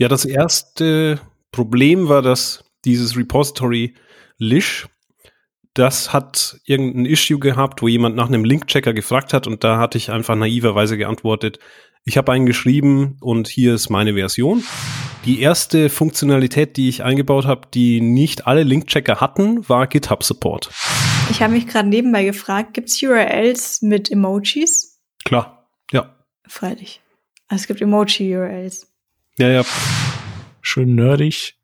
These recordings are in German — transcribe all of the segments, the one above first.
Ja, das erste Problem war, dass dieses Repository Lish, das hat irgendein Issue gehabt, wo jemand nach einem Link-Checker gefragt hat und da hatte ich einfach naiverweise geantwortet, ich habe einen geschrieben und hier ist meine Version. Die erste Funktionalität, die ich eingebaut habe, die nicht alle Link-Checker hatten, war GitHub Support. Ich habe mich gerade nebenbei gefragt, gibt es URLs mit Emojis? Klar, ja. Freilich. Also es gibt Emoji-URLs. Ja, ja. Schön nerdig.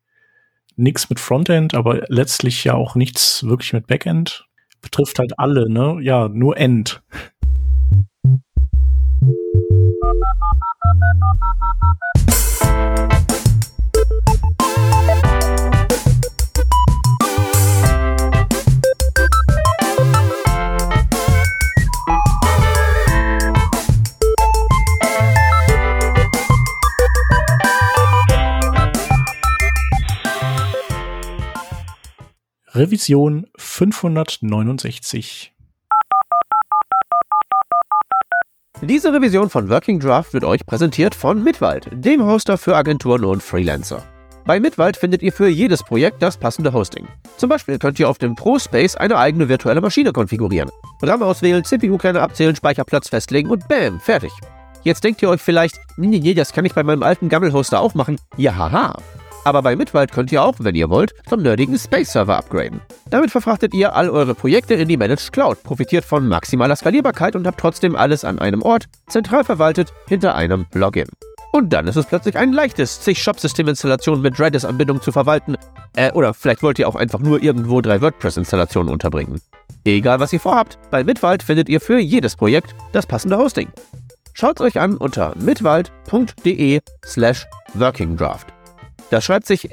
Nix mit Frontend, aber letztlich ja auch nichts wirklich mit Backend. Betrifft halt alle, ne? Ja, nur End. Revision 569. Diese Revision von Working Draft wird euch präsentiert von Mitwald, dem Hoster für Agenturen und Freelancer. Bei Mitwald findet ihr für jedes Projekt das passende Hosting. Zum Beispiel könnt ihr auf dem ProSpace eine eigene virtuelle Maschine konfigurieren. RAM auswählen, CPU-Kerne abzählen, Speicherplatz festlegen und bam, fertig. Jetzt denkt ihr euch vielleicht, nee, nee, das kann ich bei meinem alten Gammel-Hoster auch machen. Ja, haha. Aber bei Mitwald könnt ihr auch, wenn ihr wollt, zum nerdigen Space-Server upgraden. Damit verfrachtet ihr all eure Projekte in die Managed Cloud, profitiert von maximaler Skalierbarkeit und habt trotzdem alles an einem Ort, zentral verwaltet, hinter einem Login. Und dann ist es plötzlich ein leichtes, sich Shop-System-Installationen mit Redis-Anbindung zu verwalten. Äh, oder vielleicht wollt ihr auch einfach nur irgendwo drei WordPress-Installationen unterbringen. Egal was ihr vorhabt, bei Mitwald findet ihr für jedes Projekt das passende Hosting. Schaut euch an unter mitwald.de slash workingdraft. Das schreibt sich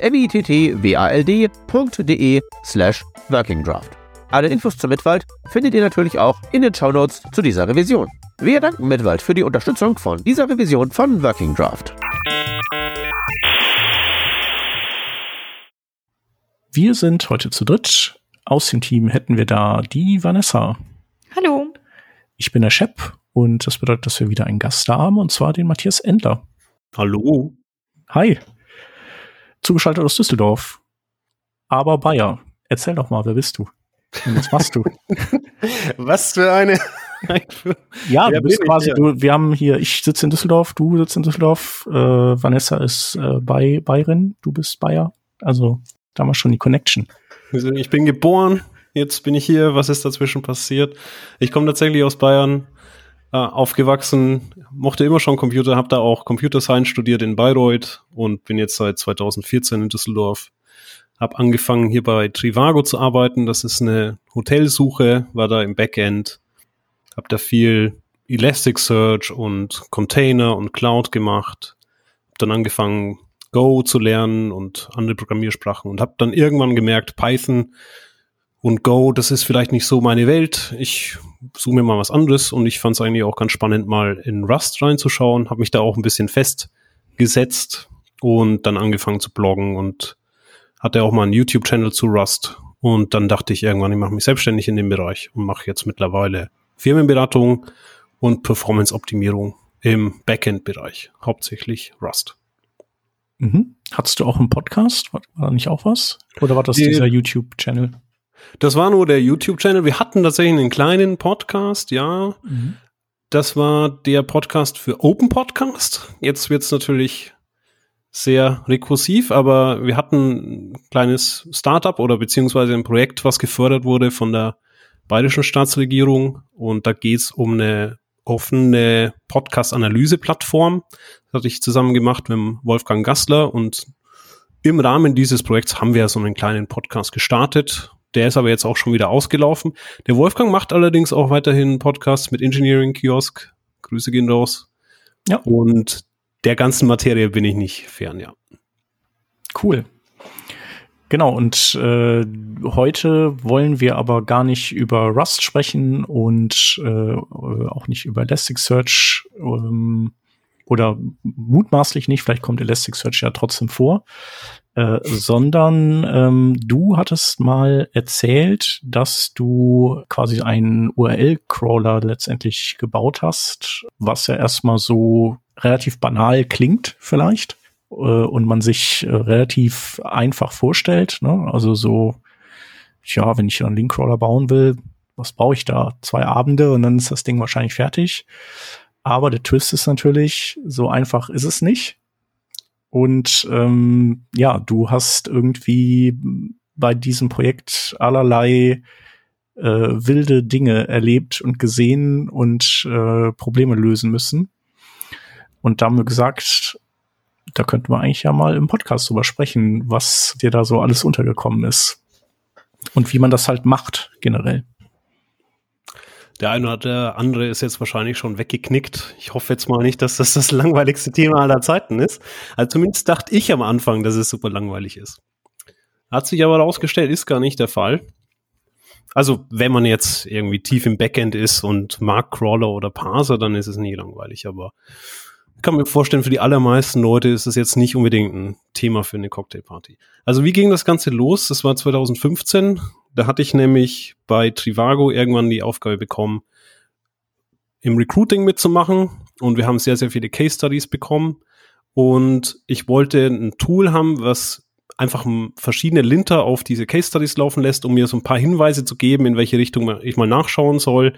mittwald.de slash workingdraft. Alle Infos zu Mitwald findet ihr natürlich auch in den Shownotes zu dieser Revision. Wir danken Mitwald für die Unterstützung von dieser Revision von Working Draft. Wir sind heute zu dritt. Aus dem Team hätten wir da die Vanessa. Hallo. Ich bin der Shep und das bedeutet, dass wir wieder einen Gast da haben und zwar den Matthias Endler. Hallo. Hi. Zugeschaltet aus Düsseldorf. Aber Bayer. Erzähl doch mal, wer bist du? Und was machst du? Was für eine. ja, du bist quasi, du, wir haben hier, ich sitze in Düsseldorf, du sitzt in Düsseldorf, äh, Vanessa ist äh, bei Bayerin, du bist Bayer. Also da haben wir schon die Connection. Also ich bin geboren, jetzt bin ich hier. Was ist dazwischen passiert? Ich komme tatsächlich aus Bayern, äh, aufgewachsen, mochte immer schon Computer, habe da auch Computer Science studiert in Bayreuth und bin jetzt seit 2014 in Düsseldorf. Habe angefangen hier bei Trivago zu arbeiten. Das ist eine Hotelsuche, war da im Backend. Habe da viel Elasticsearch und Container und Cloud gemacht. Hab dann angefangen Go zu lernen und andere Programmiersprachen und habe dann irgendwann gemerkt, Python und Go, das ist vielleicht nicht so meine Welt. Ich suche mir mal was anderes und ich fand es eigentlich auch ganz spannend, mal in Rust reinzuschauen. Habe mich da auch ein bisschen festgesetzt und dann angefangen zu bloggen und hatte auch mal einen YouTube-Channel zu Rust. Und dann dachte ich irgendwann, ich mache mich selbstständig in dem Bereich und mache jetzt mittlerweile Firmenberatung und Performance-Optimierung im Backend-Bereich, hauptsächlich Rust. Mhm. Hattest du auch einen Podcast? War, war da nicht auch was? Oder war das Nee. dieser YouTube-Channel? Das war nur der YouTube-Channel. Wir hatten tatsächlich einen kleinen Podcast, ja. Das war der Podcast für Open Podcast. Jetzt wird's natürlich sehr rekursiv, aber wir hatten ein kleines Startup oder beziehungsweise ein Projekt, was gefördert wurde von der bayerischen Staatsregierung. Und da geht's um eine offene Podcast-Analyse-Plattform. Das hatte ich zusammen gemacht mit Wolfgang Gassler und im Rahmen dieses Projekts haben wir so einen kleinen Podcast gestartet. Der ist aber jetzt auch schon wieder ausgelaufen. Der Wolfgang macht allerdings auch weiterhin Podcasts mit Engineering Kiosk. Grüße gehen raus. Ja. Und der ganzen Materie bin ich nicht fern, ja. Cool. Genau, und äh, heute wollen wir aber gar nicht über Rust sprechen und äh, auch nicht über Elasticsearch ähm, oder mutmaßlich nicht, vielleicht kommt Elasticsearch ja trotzdem vor, äh, sondern ähm, du hattest mal erzählt, dass du quasi einen URL-Crawler letztendlich gebaut hast, was ja erstmal so relativ banal klingt vielleicht. äh, und man sich äh, relativ einfach vorstellt. Ne? Also so, ja, wenn ich einen Linkcrawler bauen will, was brauche ich da? Zwei Abende und dann ist das Ding wahrscheinlich fertig. Aber der Twist ist natürlich, so einfach ist es nicht. Und ähm, ja, du hast irgendwie bei diesem Projekt allerlei äh, wilde Dinge erlebt und gesehen und äh, Probleme lösen müssen. Und da haben wir gesagt, da könnten wir eigentlich ja mal im Podcast drüber sprechen, was dir da so alles untergekommen ist. Und wie man das halt macht, generell. Der eine oder der andere ist jetzt wahrscheinlich schon weggeknickt. Ich hoffe jetzt mal nicht, dass das das langweiligste Thema aller Zeiten ist. Also zumindest dachte ich am Anfang, dass es super langweilig ist. Hat sich aber herausgestellt, ist gar nicht der Fall. Also wenn man jetzt irgendwie tief im Backend ist und mag Crawler oder Parser, dann ist es nie langweilig. Aber ich kann mir vorstellen, für die allermeisten Leute ist es jetzt nicht unbedingt ein Thema für eine Cocktailparty. Also wie ging das Ganze los? Das war 2015. Da hatte ich nämlich bei Trivago irgendwann die Aufgabe bekommen, im Recruiting mitzumachen. Und wir haben sehr, sehr viele Case Studies bekommen. Und ich wollte ein Tool haben, was einfach verschiedene Linter auf diese Case Studies laufen lässt, um mir so ein paar Hinweise zu geben, in welche Richtung ich mal nachschauen soll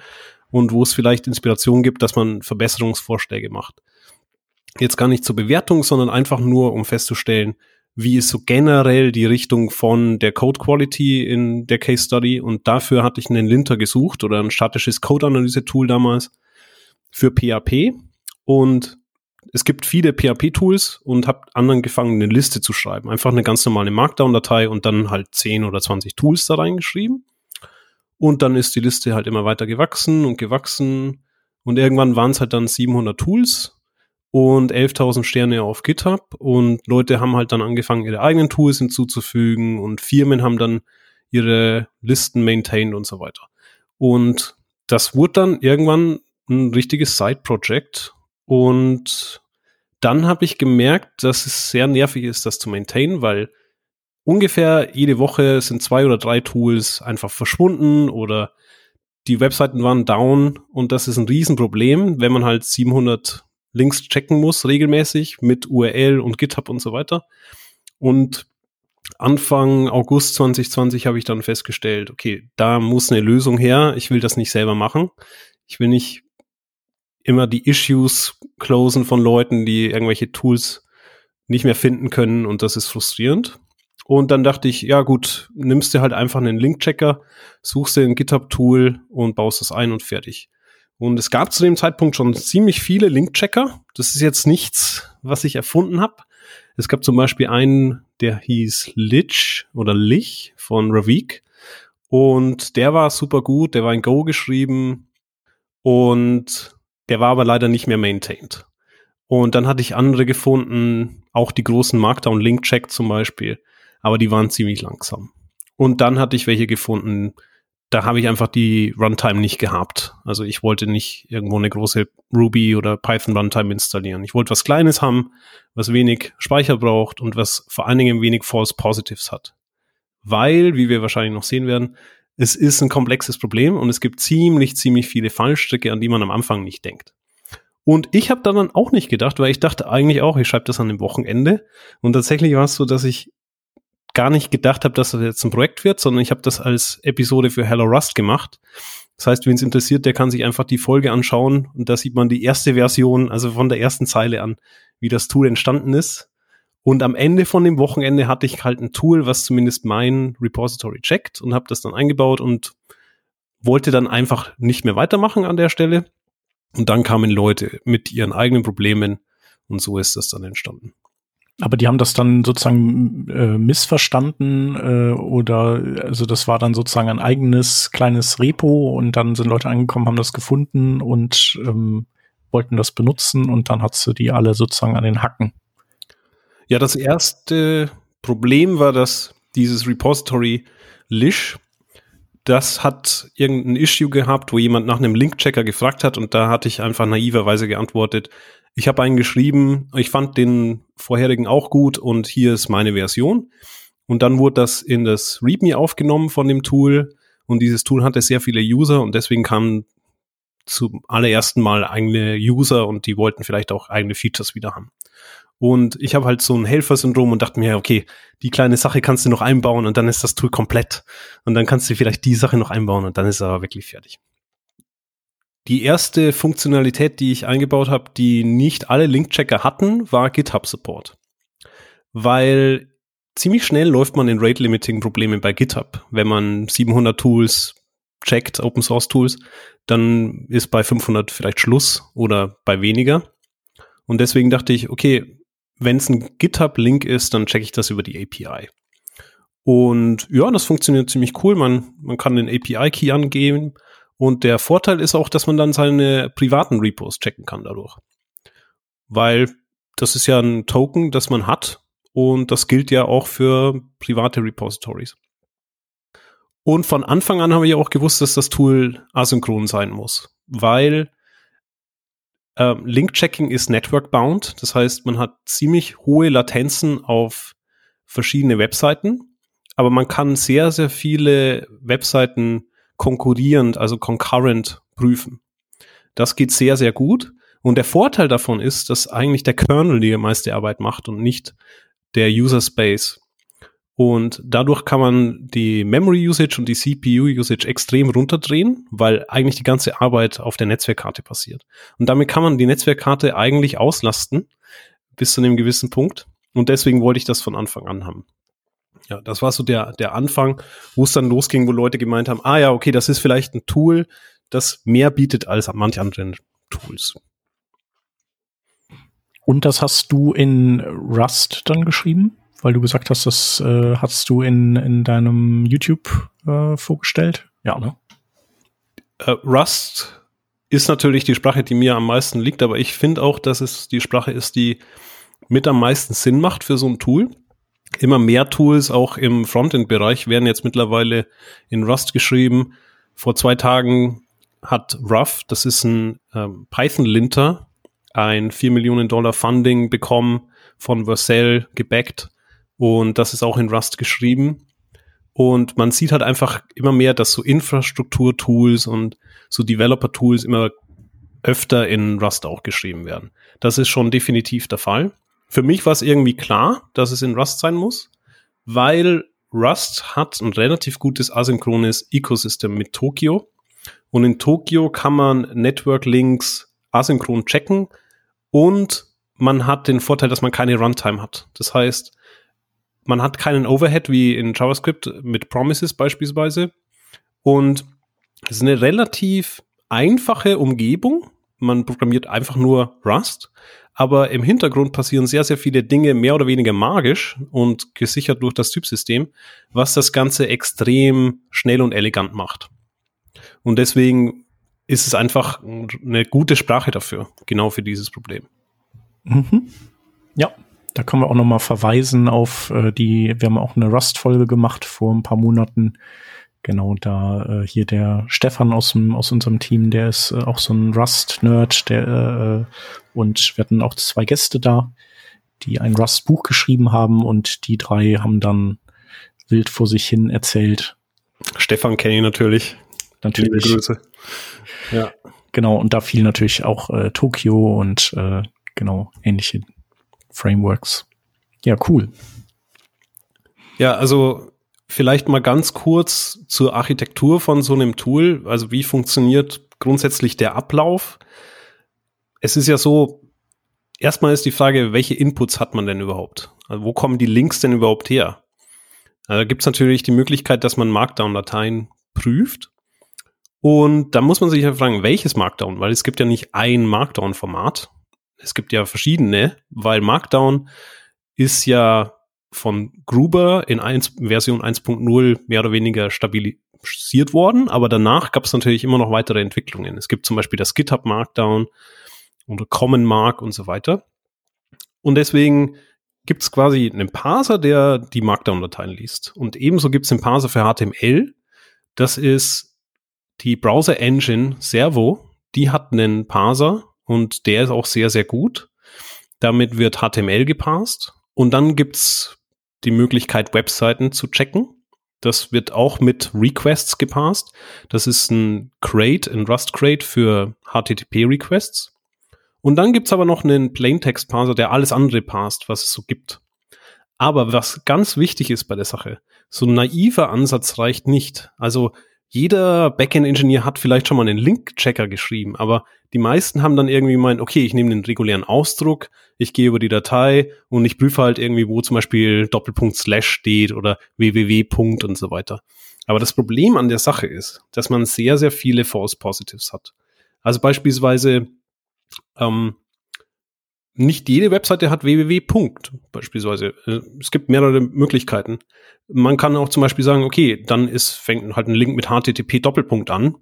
und wo es vielleicht Inspiration gibt, dass man Verbesserungsvorschläge macht. Jetzt gar nicht zur Bewertung, sondern einfach nur, um festzustellen, wie ist so generell die Richtung von der Code Quality in der Case Study und dafür hatte ich einen Linter gesucht oder ein statisches Code-Analyse-Tool damals für PHP und es gibt viele PHP-Tools und habe anderen gefangen, eine Liste zu schreiben. Einfach eine ganz normale Markdown-Datei und dann halt 10 oder 20 Tools da reingeschrieben. Und dann ist die Liste halt immer weiter gewachsen und gewachsen. Und irgendwann waren es halt dann 700 Tools und 11.000 Sterne auf GitHub. Und Leute haben halt dann angefangen, ihre eigenen Tools hinzuzufügen. Und Firmen haben dann ihre Listen maintained und so weiter. Und das wurde dann irgendwann ein richtiges Side-Project. Und dann habe ich gemerkt, dass es sehr nervig ist, das zu maintainen, weil ungefähr jede Woche sind zwei oder drei Tools einfach verschwunden oder die Webseiten waren down. Und das ist ein Riesenproblem, wenn man halt 700 Links checken muss, regelmäßig mit URL und GitHub und so weiter. Und Anfang August 2020 habe ich dann festgestellt, okay, da muss eine Lösung her. Ich will das nicht selber machen. Ich will nicht immer die Issues closen von Leuten, die irgendwelche Tools nicht mehr finden können und das ist frustrierend. Und dann dachte ich, ja gut, nimmst du halt einfach einen Link-Checker, suchst dir ein GitHub-Tool und baust das ein und fertig. Und es gab zu dem Zeitpunkt schon ziemlich viele Link-Checker. Das ist jetzt nichts, was ich erfunden habe. Es gab zum Beispiel einen, der hieß Lich oder Lich von Ravik. Und der war super gut, der war in Go geschrieben und der war aber leider nicht mehr maintained. Und dann hatte ich andere gefunden, auch die großen Markdown Link Check zum Beispiel, aber die waren ziemlich langsam. Und dann hatte ich welche gefunden, da habe ich einfach die Runtime nicht gehabt. Also ich wollte nicht irgendwo eine große Ruby oder Python Runtime installieren. Ich wollte was Kleines haben, was wenig Speicher braucht und was vor allen Dingen wenig False Positives hat. Weil, wie wir wahrscheinlich noch sehen werden, es ist ein komplexes Problem und es gibt ziemlich, ziemlich viele Fallstricke, an die man am Anfang nicht denkt. Und ich habe dann auch nicht gedacht, weil ich dachte eigentlich auch, ich schreibe das an dem Wochenende. Und tatsächlich war es so, dass ich gar nicht gedacht habe, dass das jetzt ein Projekt wird, sondern ich habe das als Episode für Hello Rust gemacht. Das heißt, wen es interessiert, der kann sich einfach die Folge anschauen und da sieht man die erste Version, also von der ersten Zeile an, wie das Tool entstanden ist. Und am Ende von dem Wochenende hatte ich halt ein Tool, was zumindest mein Repository checkt und habe das dann eingebaut und wollte dann einfach nicht mehr weitermachen an der Stelle. Und dann kamen Leute mit ihren eigenen Problemen und so ist das dann entstanden. Aber die haben das dann sozusagen äh, missverstanden äh, oder also das war dann sozusagen ein eigenes kleines Repo und dann sind Leute angekommen, haben das gefunden und ähm, wollten das benutzen und dann hast du die alle sozusagen an den Hacken. Ja, das erste Problem war, dass dieses Repository Lish, das hat irgendein Issue gehabt, wo jemand nach einem Link-Checker gefragt hat und da hatte ich einfach naiverweise geantwortet, ich habe einen geschrieben, ich fand den vorherigen auch gut und hier ist meine Version. Und dann wurde das in das README aufgenommen von dem Tool und dieses Tool hatte sehr viele User und deswegen kamen zum allerersten Mal eigene User und die wollten vielleicht auch eigene Features wieder haben. Und ich habe halt so ein Helfersyndrom und dachte mir, okay, die kleine Sache kannst du noch einbauen und dann ist das Tool komplett. Und dann kannst du vielleicht die Sache noch einbauen und dann ist es aber wirklich fertig. Die erste Funktionalität, die ich eingebaut habe, die nicht alle Link-Checker hatten, war GitHub Support. Weil ziemlich schnell läuft man in Rate-Limiting-Probleme bei GitHub. Wenn man 700 Tools checkt, Open Source Tools, dann ist bei 500 vielleicht Schluss oder bei weniger. Und deswegen dachte ich, okay, wenn es ein GitHub-Link ist, dann checke ich das über die API. Und ja, das funktioniert ziemlich cool. Man, man kann den API-Key angeben. Und der Vorteil ist auch, dass man dann seine privaten Repos checken kann dadurch. Weil das ist ja ein Token, das man hat. Und das gilt ja auch für private Repositories. Und von Anfang an habe ich auch gewusst, dass das Tool asynchron sein muss. Weil ähm, Link-Checking ist network-bound. Das heißt, man hat ziemlich hohe Latenzen auf verschiedene Webseiten. Aber man kann sehr, sehr viele Webseiten konkurrierend, also concurrent prüfen. Das geht sehr, sehr gut. Und der Vorteil davon ist, dass eigentlich der Kernel die meiste Arbeit macht und nicht der User Space. Und dadurch kann man die Memory Usage und die CPU Usage extrem runterdrehen, weil eigentlich die ganze Arbeit auf der Netzwerkkarte passiert. Und damit kann man die Netzwerkkarte eigentlich auslasten bis zu einem gewissen Punkt. Und deswegen wollte ich das von Anfang an haben. Ja, das war so der, der Anfang, wo es dann losging, wo Leute gemeint haben, ah ja, okay, das ist vielleicht ein Tool, das mehr bietet als manche anderen Tools. Und das hast du in Rust dann geschrieben? weil du gesagt hast, das äh, hast du in, in deinem YouTube äh, vorgestellt. Ja, ne? Uh, Rust ist natürlich die Sprache, die mir am meisten liegt, aber ich finde auch, dass es die Sprache ist, die mit am meisten Sinn macht für so ein Tool. Immer mehr Tools, auch im Frontend-Bereich, werden jetzt mittlerweile in Rust geschrieben. Vor zwei Tagen hat Ruff, das ist ein ähm, Python-Linter, ein 4 Millionen Dollar Funding bekommen, von Vercel gebackt und das ist auch in Rust geschrieben. Und man sieht halt einfach immer mehr, dass so Infrastruktur-Tools und so Developer-Tools immer öfter in Rust auch geschrieben werden. Das ist schon definitiv der Fall. Für mich war es irgendwie klar, dass es in Rust sein muss, weil Rust hat ein relativ gutes asynchrones Ecosystem mit Tokio. Und in Tokio kann man Network-Links asynchron checken und man hat den Vorteil, dass man keine Runtime hat. Das heißt, man hat keinen Overhead wie in JavaScript mit Promises beispielsweise. Und es ist eine relativ einfache Umgebung. Man programmiert einfach nur Rust. Aber im Hintergrund passieren sehr, sehr viele Dinge mehr oder weniger magisch und gesichert durch das Typsystem, was das Ganze extrem schnell und elegant macht. Und deswegen ist es einfach eine gute Sprache dafür, genau für dieses Problem. Mhm. Ja, da können wir auch noch mal verweisen auf äh, die, wir haben auch eine Rust-Folge gemacht vor ein paar Monaten. Genau, da äh, hier der Stefan aus, dem, aus unserem Team, der ist äh, auch so ein Rust-Nerd, der äh, und wir hatten auch zwei Gäste da, die ein Rust-Buch geschrieben haben und die drei haben dann wild vor sich hin erzählt. Stefan kenne ich natürlich. Natürlich. Liebe Grüße. Ja. Genau, und da fiel natürlich auch äh, Tokio und äh, genau ähnliche Frameworks. Ja, cool. Ja, also vielleicht mal ganz kurz zur Architektur von so einem Tool. Also wie funktioniert grundsätzlich der Ablauf? Es ist ja so, erstmal ist die Frage, welche Inputs hat man denn überhaupt? Also wo kommen die Links denn überhaupt her? Also da gibt es natürlich die Möglichkeit, dass man Markdown-Dateien prüft. Und da muss man sich ja fragen, welches Markdown? Weil es gibt ja nicht ein Markdown-Format es gibt ja verschiedene, weil Markdown ist ja von Gruber in 1, Version 1.0 mehr oder weniger stabilisiert worden, aber danach gab es natürlich immer noch weitere Entwicklungen. Es gibt zum Beispiel das GitHub Markdown oder Common Mark und so weiter. Und deswegen gibt es quasi einen Parser, der die Markdown-Dateien liest. Und ebenso gibt es einen Parser für HTML. Das ist die Browser-Engine Servo. Die hat einen Parser und der ist auch sehr, sehr gut. Damit wird HTML gepasst und dann gibt's die Möglichkeit, Webseiten zu checken. Das wird auch mit Requests gepasst. Das ist ein Crate, ein Rust Crate für HTTP Requests. Und dann gibt's aber noch einen Plaintext-Parser, der alles andere parst, was es so gibt. Aber was ganz wichtig ist bei der Sache, so ein naiver Ansatz reicht nicht. Also jeder Backend-Ingenieur hat vielleicht schon mal einen Link-Checker geschrieben, aber die meisten haben dann irgendwie gemeint, okay, ich nehme den regulären Ausdruck, ich gehe über die Datei und ich prüfe halt irgendwie, wo zum Beispiel Doppelpunkt Slash steht oder www. und so weiter. Aber das Problem an der Sache ist, dass man sehr, sehr viele False Positives hat. Also beispielsweise, ähm, nicht jede Webseite hat www. beispielsweise. Äh, es gibt mehrere Möglichkeiten. Man kann auch zum Beispiel sagen, okay, dann ist, fängt halt ein Link mit HTTP Doppelpunkt an.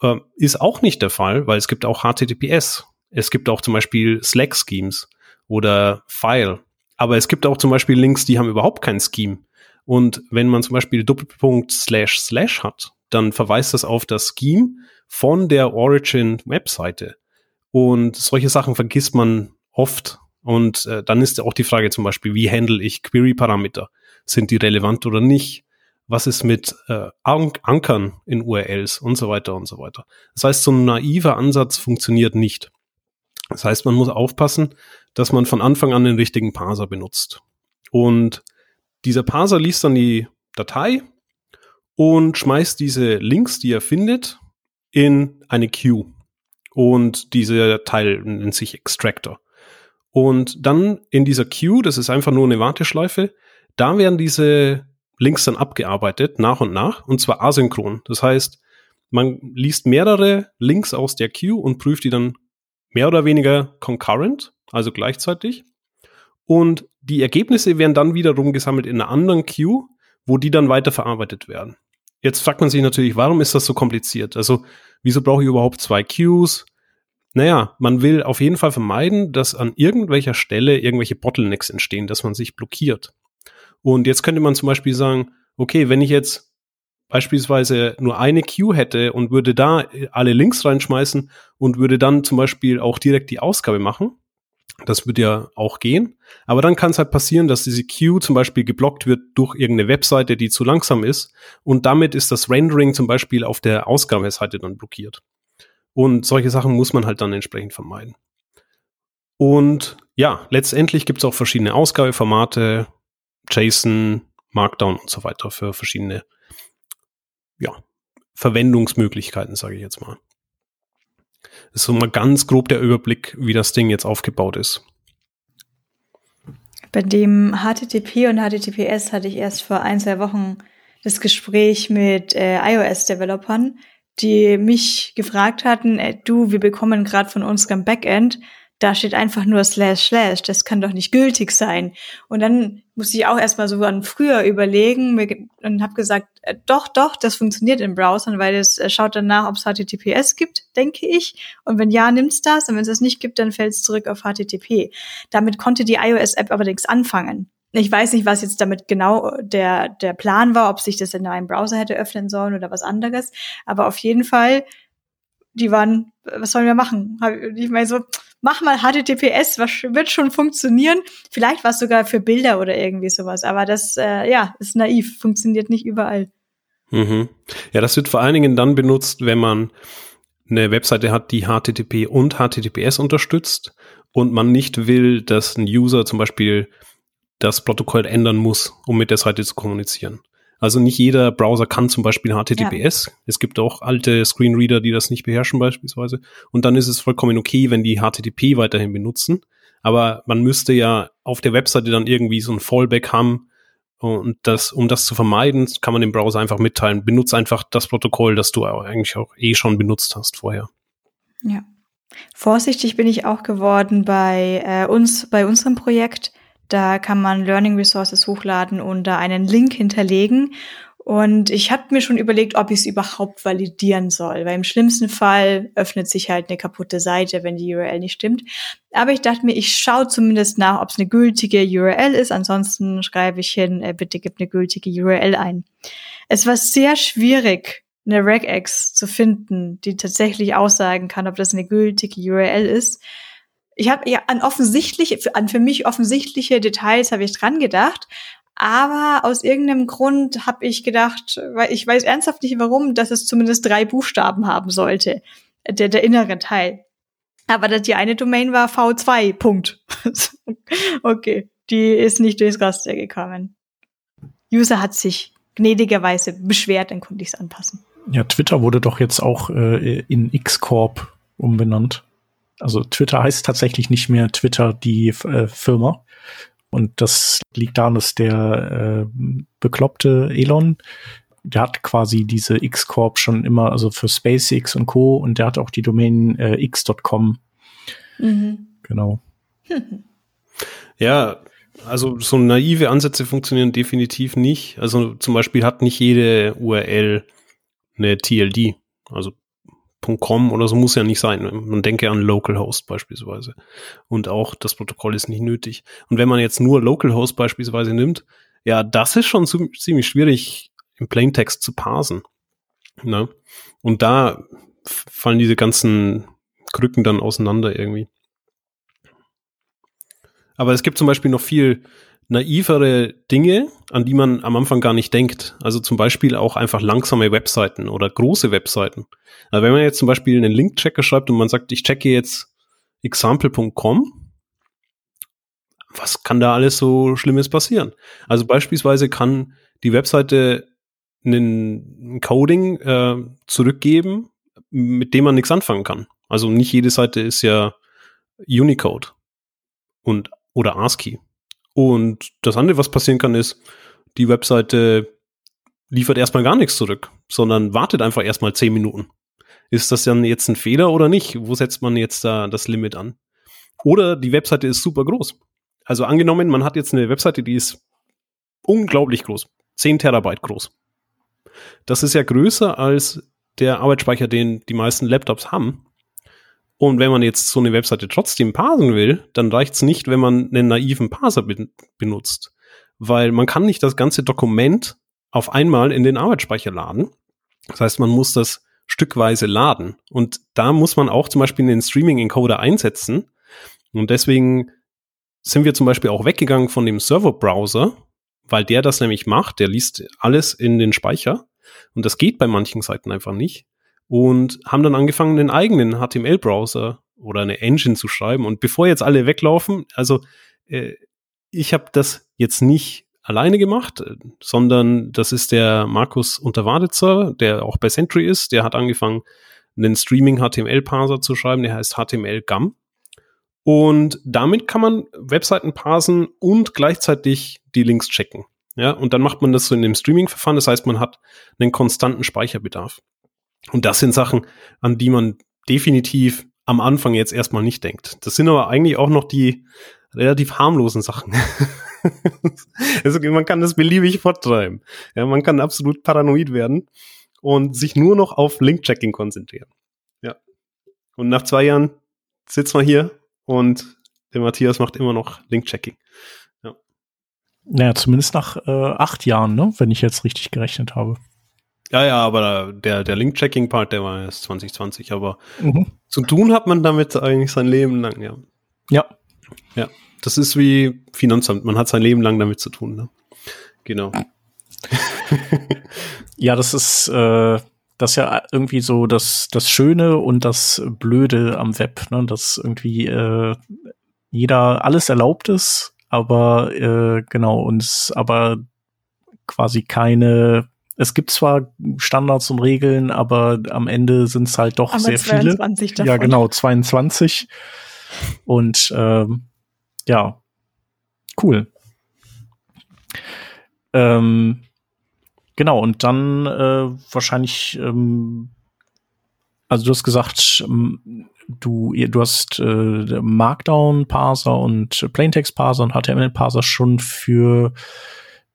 Äh, ist auch nicht der Fall, weil es gibt auch HTTPS. Es gibt auch zum Beispiel Slack Schemes oder File. Aber es gibt auch zum Beispiel Links, die haben überhaupt kein Scheme. Und wenn man zum Beispiel Doppelpunkt slash slash hat, dann verweist das auf das Scheme von der Origin-Webseite. Und solche Sachen vergisst man oft. Und äh, dann ist auch die Frage zum Beispiel, wie handle ich Query-Parameter? Sind die relevant oder nicht? Was ist mit äh, An Ankern in URLs und so weiter und so weiter? Das heißt, so ein naiver Ansatz funktioniert nicht. Das heißt, man muss aufpassen, dass man von Anfang an den richtigen Parser benutzt. Und dieser Parser liest dann die Datei und schmeißt diese Links, die er findet, in eine Queue. Und dieser Teil nennt sich Extractor. Und dann in dieser Queue, das ist einfach nur eine Warteschleife, da werden diese Links dann abgearbeitet, nach und nach, und zwar asynchron. Das heißt, man liest mehrere Links aus der Queue und prüft die dann mehr oder weniger concurrent, also gleichzeitig. Und die Ergebnisse werden dann wiederum gesammelt in einer anderen Queue, wo die dann weiterverarbeitet werden. Jetzt fragt man sich natürlich, warum ist das so kompliziert? Also, wieso brauche ich überhaupt zwei Queues? Naja, man will auf jeden Fall vermeiden, dass an irgendwelcher Stelle irgendwelche Bottlenecks entstehen, dass man sich blockiert. Und jetzt könnte man zum Beispiel sagen, okay, wenn ich jetzt beispielsweise nur eine Queue hätte und würde da alle Links reinschmeißen und würde dann zum Beispiel auch direkt die Ausgabe machen, das würde ja auch gehen. Aber dann kann es halt passieren, dass diese Queue zum Beispiel geblockt wird durch irgendeine Webseite, die zu langsam ist. Und damit ist das Rendering zum Beispiel auf der Ausgabeseite dann blockiert. Und solche Sachen muss man halt dann entsprechend vermeiden. Und ja, letztendlich gibt es auch verschiedene Ausgabeformate, JSON, Markdown und so weiter für verschiedene ja, Verwendungsmöglichkeiten, sage ich jetzt mal. Das ist so mal ganz grob der Überblick, wie das Ding jetzt aufgebaut ist. Bei dem HTTP und HTTPS hatte ich erst vor ein, zwei Wochen das Gespräch mit äh, iOS-Developern, die mich gefragt hatten, äh, du, wir bekommen gerade von unserem Backend da steht einfach nur slash slash, das kann doch nicht gültig sein. Und dann musste ich auch erstmal so an früher überlegen und habe gesagt, äh, doch, doch, das funktioniert in Browsern, weil es äh, schaut danach, ob es HTTPS gibt, denke ich. Und wenn ja, nimmt's das. Und wenn es das nicht gibt, dann fällt es zurück auf HTTP. Damit konnte die iOS-App nichts anfangen. Ich weiß nicht, was jetzt damit genau der, der Plan war, ob sich das in einem Browser hätte öffnen sollen oder was anderes. Aber auf jeden Fall, die waren, was sollen wir machen? Ich meine so, mach mal HTTPS, was wird schon funktionieren. Vielleicht war es sogar für Bilder oder irgendwie sowas, aber das, äh, ja, ist naiv, funktioniert nicht überall. Mhm. Ja, das wird vor allen Dingen dann benutzt, wenn man eine Webseite hat, die HTTP und HTTPS unterstützt und man nicht will, dass ein User zum Beispiel das Protokoll ändern muss, um mit der Seite zu kommunizieren. Also nicht jeder Browser kann zum Beispiel HTTPS. Ja. Es gibt auch alte Screenreader, die das nicht beherrschen beispielsweise. Und dann ist es vollkommen okay, wenn die HTTP weiterhin benutzen. Aber man müsste ja auf der Webseite dann irgendwie so ein Fallback haben. Und das, um das zu vermeiden, kann man dem Browser einfach mitteilen. Benutze einfach das Protokoll, das du eigentlich auch eh schon benutzt hast vorher. Ja. Vorsichtig bin ich auch geworden bei äh, uns, bei unserem Projekt da kann man Learning Resources hochladen und da einen Link hinterlegen. Und ich habe mir schon überlegt, ob ich es überhaupt validieren soll, weil im schlimmsten Fall öffnet sich halt eine kaputte Seite, wenn die URL nicht stimmt. Aber ich dachte mir, ich schaue zumindest nach, ob es eine gültige URL ist. Ansonsten schreibe ich hin, äh, bitte gib eine gültige URL ein. Es war sehr schwierig, eine Regex zu finden, die tatsächlich aussagen kann, ob das eine gültige URL ist ich habe ja an offensichtliche, an für mich offensichtliche Details habe ich dran gedacht, aber aus irgendeinem Grund habe ich gedacht, weil ich weiß ernsthaft nicht warum, dass es zumindest drei Buchstaben haben sollte, der, der innere Teil. Aber das, die eine Domain war V2, Punkt. okay, die ist nicht durchs Raster gekommen. User hat sich gnädigerweise beschwert, dann konnte ich es anpassen. Ja, Twitter wurde doch jetzt auch äh, in X-Corp umbenannt. Also Twitter heißt tatsächlich nicht mehr Twitter die äh, Firma. Und das liegt daran, dass der äh, bekloppte Elon, der hat quasi diese X-Corp schon immer, also für SpaceX und Co. Und der hat auch die Domain äh, x.com. Mhm. Genau. Ja, also so naive Ansätze funktionieren definitiv nicht. Also zum Beispiel hat nicht jede URL eine TLD. Also .com oder so muss ja nicht sein. Man denke an Localhost beispielsweise. Und auch das Protokoll ist nicht nötig. Und wenn man jetzt nur Localhost beispielsweise nimmt, ja, das ist schon ziemlich schwierig im Plaintext zu parsen. Ne? Und da fallen diese ganzen Krücken dann auseinander irgendwie. Aber es gibt zum Beispiel noch viel naivere Dinge, an die man am Anfang gar nicht denkt. Also zum Beispiel auch einfach langsame Webseiten oder große Webseiten. Also wenn man jetzt zum Beispiel einen Link-Checker schreibt und man sagt, ich checke jetzt example.com, was kann da alles so Schlimmes passieren? Also beispielsweise kann die Webseite einen Coding äh, zurückgeben, mit dem man nichts anfangen kann. Also nicht jede Seite ist ja Unicode und oder ASCII. Und das andere, was passieren kann, ist, die Webseite liefert erstmal gar nichts zurück, sondern wartet einfach erstmal zehn Minuten. Ist das dann jetzt ein Fehler oder nicht? Wo setzt man jetzt da das Limit an? Oder die Webseite ist super groß. Also angenommen, man hat jetzt eine Webseite, die ist unglaublich groß. 10 Terabyte groß. Das ist ja größer als der Arbeitsspeicher, den die meisten Laptops haben. Und wenn man jetzt so eine Webseite trotzdem parsen will, dann reicht es nicht, wenn man einen naiven Parser be benutzt. Weil man kann nicht das ganze Dokument auf einmal in den Arbeitsspeicher laden. Das heißt, man muss das stückweise laden. Und da muss man auch zum Beispiel den Streaming-Encoder einsetzen. Und deswegen sind wir zum Beispiel auch weggegangen von dem Server-Browser, weil der das nämlich macht. Der liest alles in den Speicher. Und das geht bei manchen Seiten einfach nicht und haben dann angefangen, einen eigenen HTML-Browser oder eine Engine zu schreiben. Und bevor jetzt alle weglaufen, also äh, ich habe das jetzt nicht alleine gemacht, sondern das ist der Markus Unterwaditzer, der auch bei Sentry ist. Der hat angefangen, einen Streaming-HTML-Parser zu schreiben, der heißt HTML-GAM. Und damit kann man Webseiten parsen und gleichzeitig die Links checken. Ja, und dann macht man das so in dem Streaming-Verfahren. Das heißt, man hat einen konstanten Speicherbedarf. Und das sind Sachen, an die man definitiv am Anfang jetzt erstmal nicht denkt. Das sind aber eigentlich auch noch die relativ harmlosen Sachen. also man kann das beliebig forttreiben. Ja, man kann absolut paranoid werden und sich nur noch auf Link-Checking konzentrieren. Ja. Und nach zwei Jahren sitzt man hier und der Matthias macht immer noch Link-Checking. Ja. Naja, zumindest nach äh, acht Jahren, ne? wenn ich jetzt richtig gerechnet habe. Ja, ja, aber der, der Link-Checking-Part, der war erst 2020, aber mhm. zu tun hat man damit eigentlich sein Leben lang, ja. Ja. Ja. Das ist wie Finanzamt, man hat sein Leben lang damit zu tun, ne? Genau. ja, das ist, äh, das ist ja irgendwie so das, das Schöne und das Blöde am Web, ne? Dass irgendwie äh, jeder alles erlaubt ist, aber äh, genau, uns aber quasi keine es gibt zwar Standards und Regeln, aber am Ende sind es halt doch aber sehr 22 viele. Davon. Ja, genau, 22. Und ähm, ja, cool. Ähm, genau, und dann äh, wahrscheinlich, ähm, also du hast gesagt, ähm, du, du hast äh, Markdown-Parser und Plaintext-Parser und HTML-Parser schon für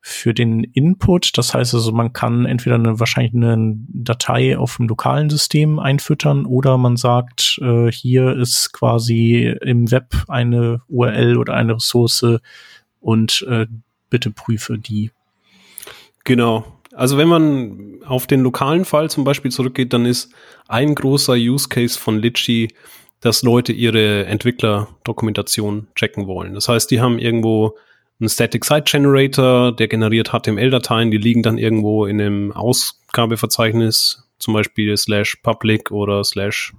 für den Input. Das heißt also, man kann entweder eine, wahrscheinlich eine Datei auf dem lokalen System einfüttern oder man sagt, äh, hier ist quasi im Web eine URL oder eine Ressource und äh, bitte prüfe die. Genau. Also wenn man auf den lokalen Fall zum Beispiel zurückgeht, dann ist ein großer Use Case von Litchi, dass Leute ihre Entwicklerdokumentation checken wollen. Das heißt, die haben irgendwo ein Static Site Generator, der generiert HTML-Dateien, die liegen dann irgendwo in einem Ausgabeverzeichnis, zum Beispiel slash public oder slash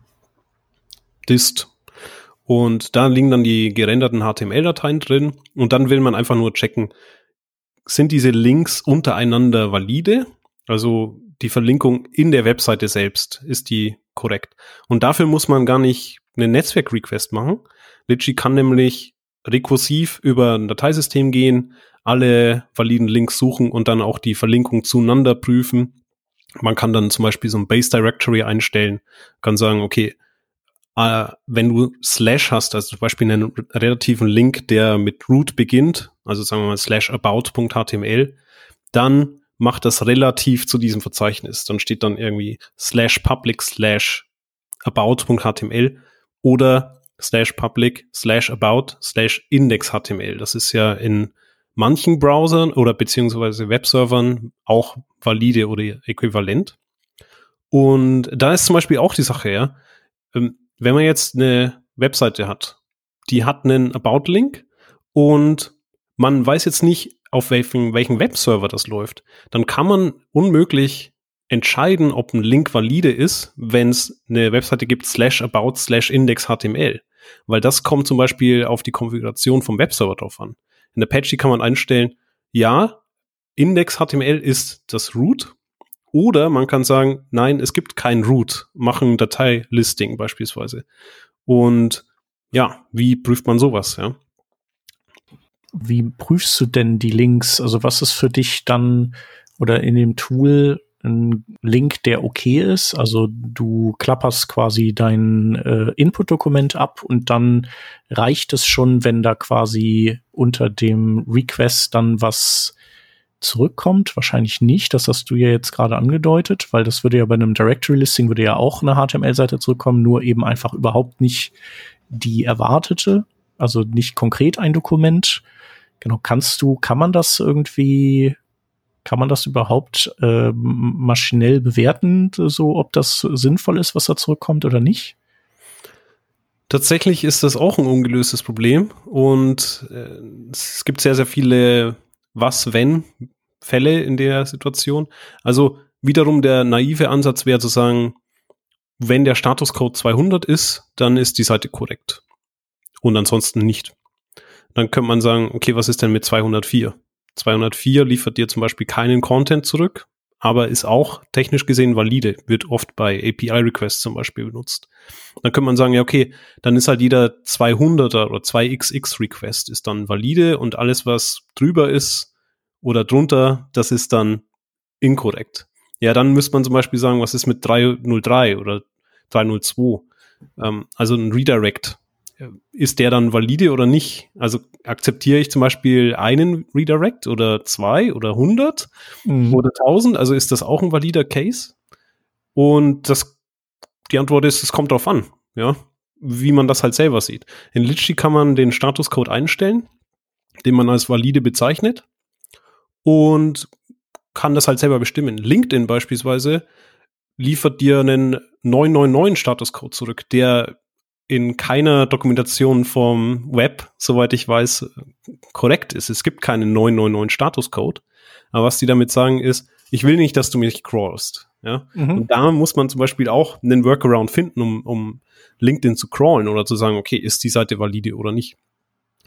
dist. Und da liegen dann die gerenderten HTML-Dateien drin. Und dann will man einfach nur checken, sind diese Links untereinander valide? Also die Verlinkung in der Webseite selbst, ist die korrekt? Und dafür muss man gar nicht einen Netzwerk-Request machen. Litchi kann nämlich rekursiv über ein Dateisystem gehen, alle validen Links suchen und dann auch die Verlinkung zueinander prüfen. Man kann dann zum Beispiel so ein Base Directory einstellen, kann sagen, okay, äh, wenn du Slash hast, also zum Beispiel einen relativen Link, der mit root beginnt, also sagen wir mal slash about.html, dann macht das relativ zu diesem Verzeichnis. Dann steht dann irgendwie slash public slash about.html oder slash public slash about slash index.html. Das ist ja in manchen Browsern oder beziehungsweise Webservern auch valide oder äquivalent. Und da ist zum Beispiel auch die Sache, ja, ähm, wenn man jetzt eine Webseite hat, die hat einen About-Link und man weiß jetzt nicht, auf welchen, welchen Webserver das läuft, dann kann man unmöglich entscheiden, ob ein Link valide ist, wenn es eine Webseite gibt, slash about slash index HTML. Weil das kommt zum Beispiel auf die Konfiguration vom Webserver drauf an. In Apache kann man einstellen, ja, index HTML ist das Root oder man kann sagen, nein, es gibt kein Root, machen Dateilisting beispielsweise. Und ja, wie prüft man sowas, ja? Wie prüfst du denn die Links? Also was ist für dich dann oder in dem Tool ein Link, der okay ist? Also du klapperst quasi dein äh, Input-Dokument ab und dann reicht es schon, wenn da quasi unter dem Request dann was zurückkommt? Wahrscheinlich nicht. Das hast du ja jetzt gerade angedeutet, weil das würde ja bei einem Directory Listing würde ja auch eine HTML-Seite zurückkommen, nur eben einfach überhaupt nicht die erwartete, also nicht konkret ein Dokument. Genau, kannst du, kann man das irgendwie, kann man das überhaupt äh, maschinell bewerten, so ob das sinnvoll ist, was da zurückkommt oder nicht? Tatsächlich ist das auch ein ungelöstes Problem und äh, es gibt sehr, sehr viele Was-Wenn-Fälle in der Situation. Also wiederum der naive Ansatz wäre zu sagen, wenn der Statuscode 200 ist, dann ist die Seite korrekt und ansonsten nicht. Dann könnte man sagen, okay, was ist denn mit 204? 204 liefert dir zum Beispiel keinen Content zurück, aber ist auch technisch gesehen valide, wird oft bei API-Requests zum Beispiel benutzt. Dann könnte man sagen, ja, okay, dann ist halt jeder 200er oder 2XX-Request ist dann valide und alles, was drüber ist oder drunter, das ist dann inkorrekt. Ja, dann müsste man zum Beispiel sagen, was ist mit 303 oder 302? Ähm, also ein Redirect ist der dann valide oder nicht? Also akzeptiere ich zum Beispiel einen Redirect oder zwei oder hundert mhm. oder tausend? Also ist das auch ein valider Case? Und das, die Antwort ist, es kommt drauf an, ja, wie man das halt selber sieht. In Litchi kann man den Statuscode einstellen, den man als valide bezeichnet und kann das halt selber bestimmen. LinkedIn beispielsweise liefert dir einen 999 Statuscode zurück, der in keiner Dokumentation vom Web, soweit ich weiß, korrekt ist. Es gibt keinen 999 Statuscode. Aber was die damit sagen ist, ich will nicht, dass du mich crawlst. Ja? Mhm. Und da muss man zum Beispiel auch einen Workaround finden, um, um LinkedIn zu crawlen oder zu sagen, okay, ist die Seite valide oder nicht.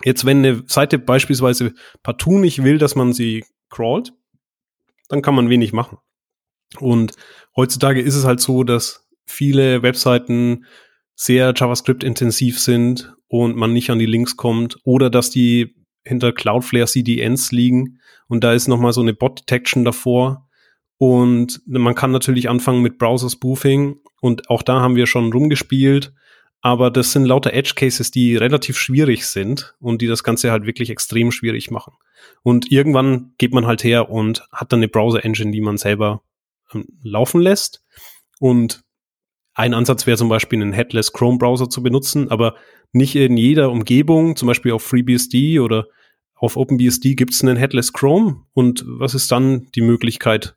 Jetzt, wenn eine Seite beispielsweise partout nicht will, dass man sie crawlt, dann kann man wenig machen. Und heutzutage ist es halt so, dass viele Webseiten sehr JavaScript-intensiv sind und man nicht an die Links kommt oder dass die hinter Cloudflare CDNs liegen und da ist nochmal so eine Bot-Detection davor und man kann natürlich anfangen mit Browser-Spoofing und auch da haben wir schon rumgespielt, aber das sind lauter Edge-Cases, die relativ schwierig sind und die das Ganze halt wirklich extrem schwierig machen. Und irgendwann geht man halt her und hat dann eine Browser-Engine, die man selber ähm, laufen lässt und ein Ansatz wäre zum Beispiel einen Headless Chrome Browser zu benutzen, aber nicht in jeder Umgebung, zum Beispiel auf FreeBSD oder auf OpenBSD gibt es einen Headless Chrome und was ist dann die Möglichkeit?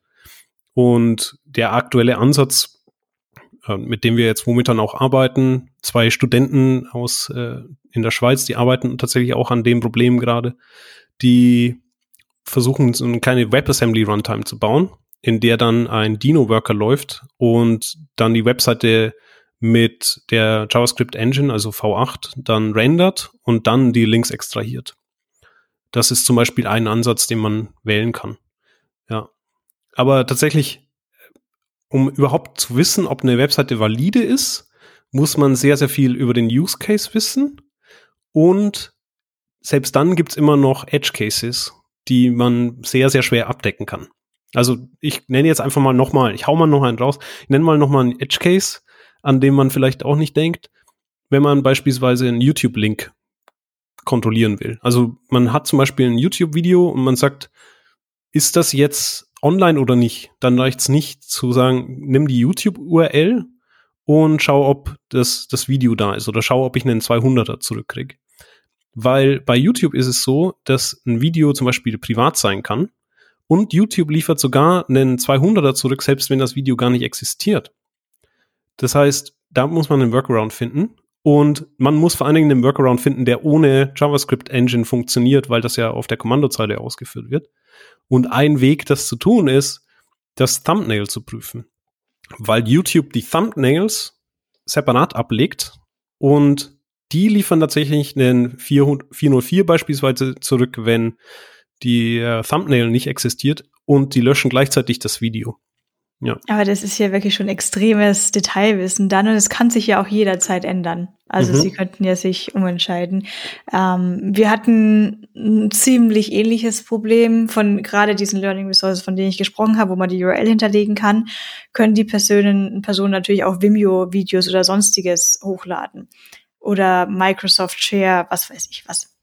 Und der aktuelle Ansatz, äh, mit dem wir jetzt momentan auch arbeiten, zwei Studenten aus äh, in der Schweiz, die arbeiten tatsächlich auch an dem Problem gerade, die versuchen, so eine kleine WebAssembly Runtime zu bauen in der dann ein Dino-Worker läuft und dann die Webseite mit der JavaScript Engine, also V8, dann rendert und dann die Links extrahiert. Das ist zum Beispiel ein Ansatz, den man wählen kann. Ja. Aber tatsächlich, um überhaupt zu wissen, ob eine Webseite valide ist, muss man sehr, sehr viel über den Use Case wissen. Und selbst dann gibt's immer noch Edge Cases, die man sehr, sehr schwer abdecken kann. Also ich nenne jetzt einfach mal nochmal, ich hau mal noch einen raus, ich nenne mal nochmal einen Edge Case, an dem man vielleicht auch nicht denkt, wenn man beispielsweise einen YouTube-Link kontrollieren will. Also man hat zum Beispiel ein YouTube-Video und man sagt, ist das jetzt online oder nicht? Dann reicht es nicht zu sagen, nimm die YouTube-URL und schau, ob das, das Video da ist oder schau, ob ich einen 200er zurückkriege. Weil bei YouTube ist es so, dass ein Video zum Beispiel privat sein kann und YouTube liefert sogar einen 200er zurück, selbst wenn das Video gar nicht existiert. Das heißt, da muss man einen Workaround finden und man muss vor allen Dingen einen Workaround finden, der ohne JavaScript Engine funktioniert, weil das ja auf der Kommandozeile ausgeführt wird. Und ein Weg, das zu tun, ist, das Thumbnail zu prüfen. Weil YouTube die Thumbnails separat ablegt und die liefern tatsächlich einen 404 beispielsweise zurück, wenn die äh, Thumbnail nicht existiert und die löschen gleichzeitig das Video. Ja. Aber das ist ja wirklich schon extremes Detailwissen dann und es kann sich ja auch jederzeit ändern. Also mhm. sie könnten ja sich umentscheiden. Ähm, wir hatten ein ziemlich ähnliches Problem von gerade diesen Learning Resources, von denen ich gesprochen habe, wo man die URL hinterlegen kann, können die Personen, Personen natürlich auch Vimeo-Videos oder sonstiges hochladen. Oder Microsoft Share, was weiß ich was.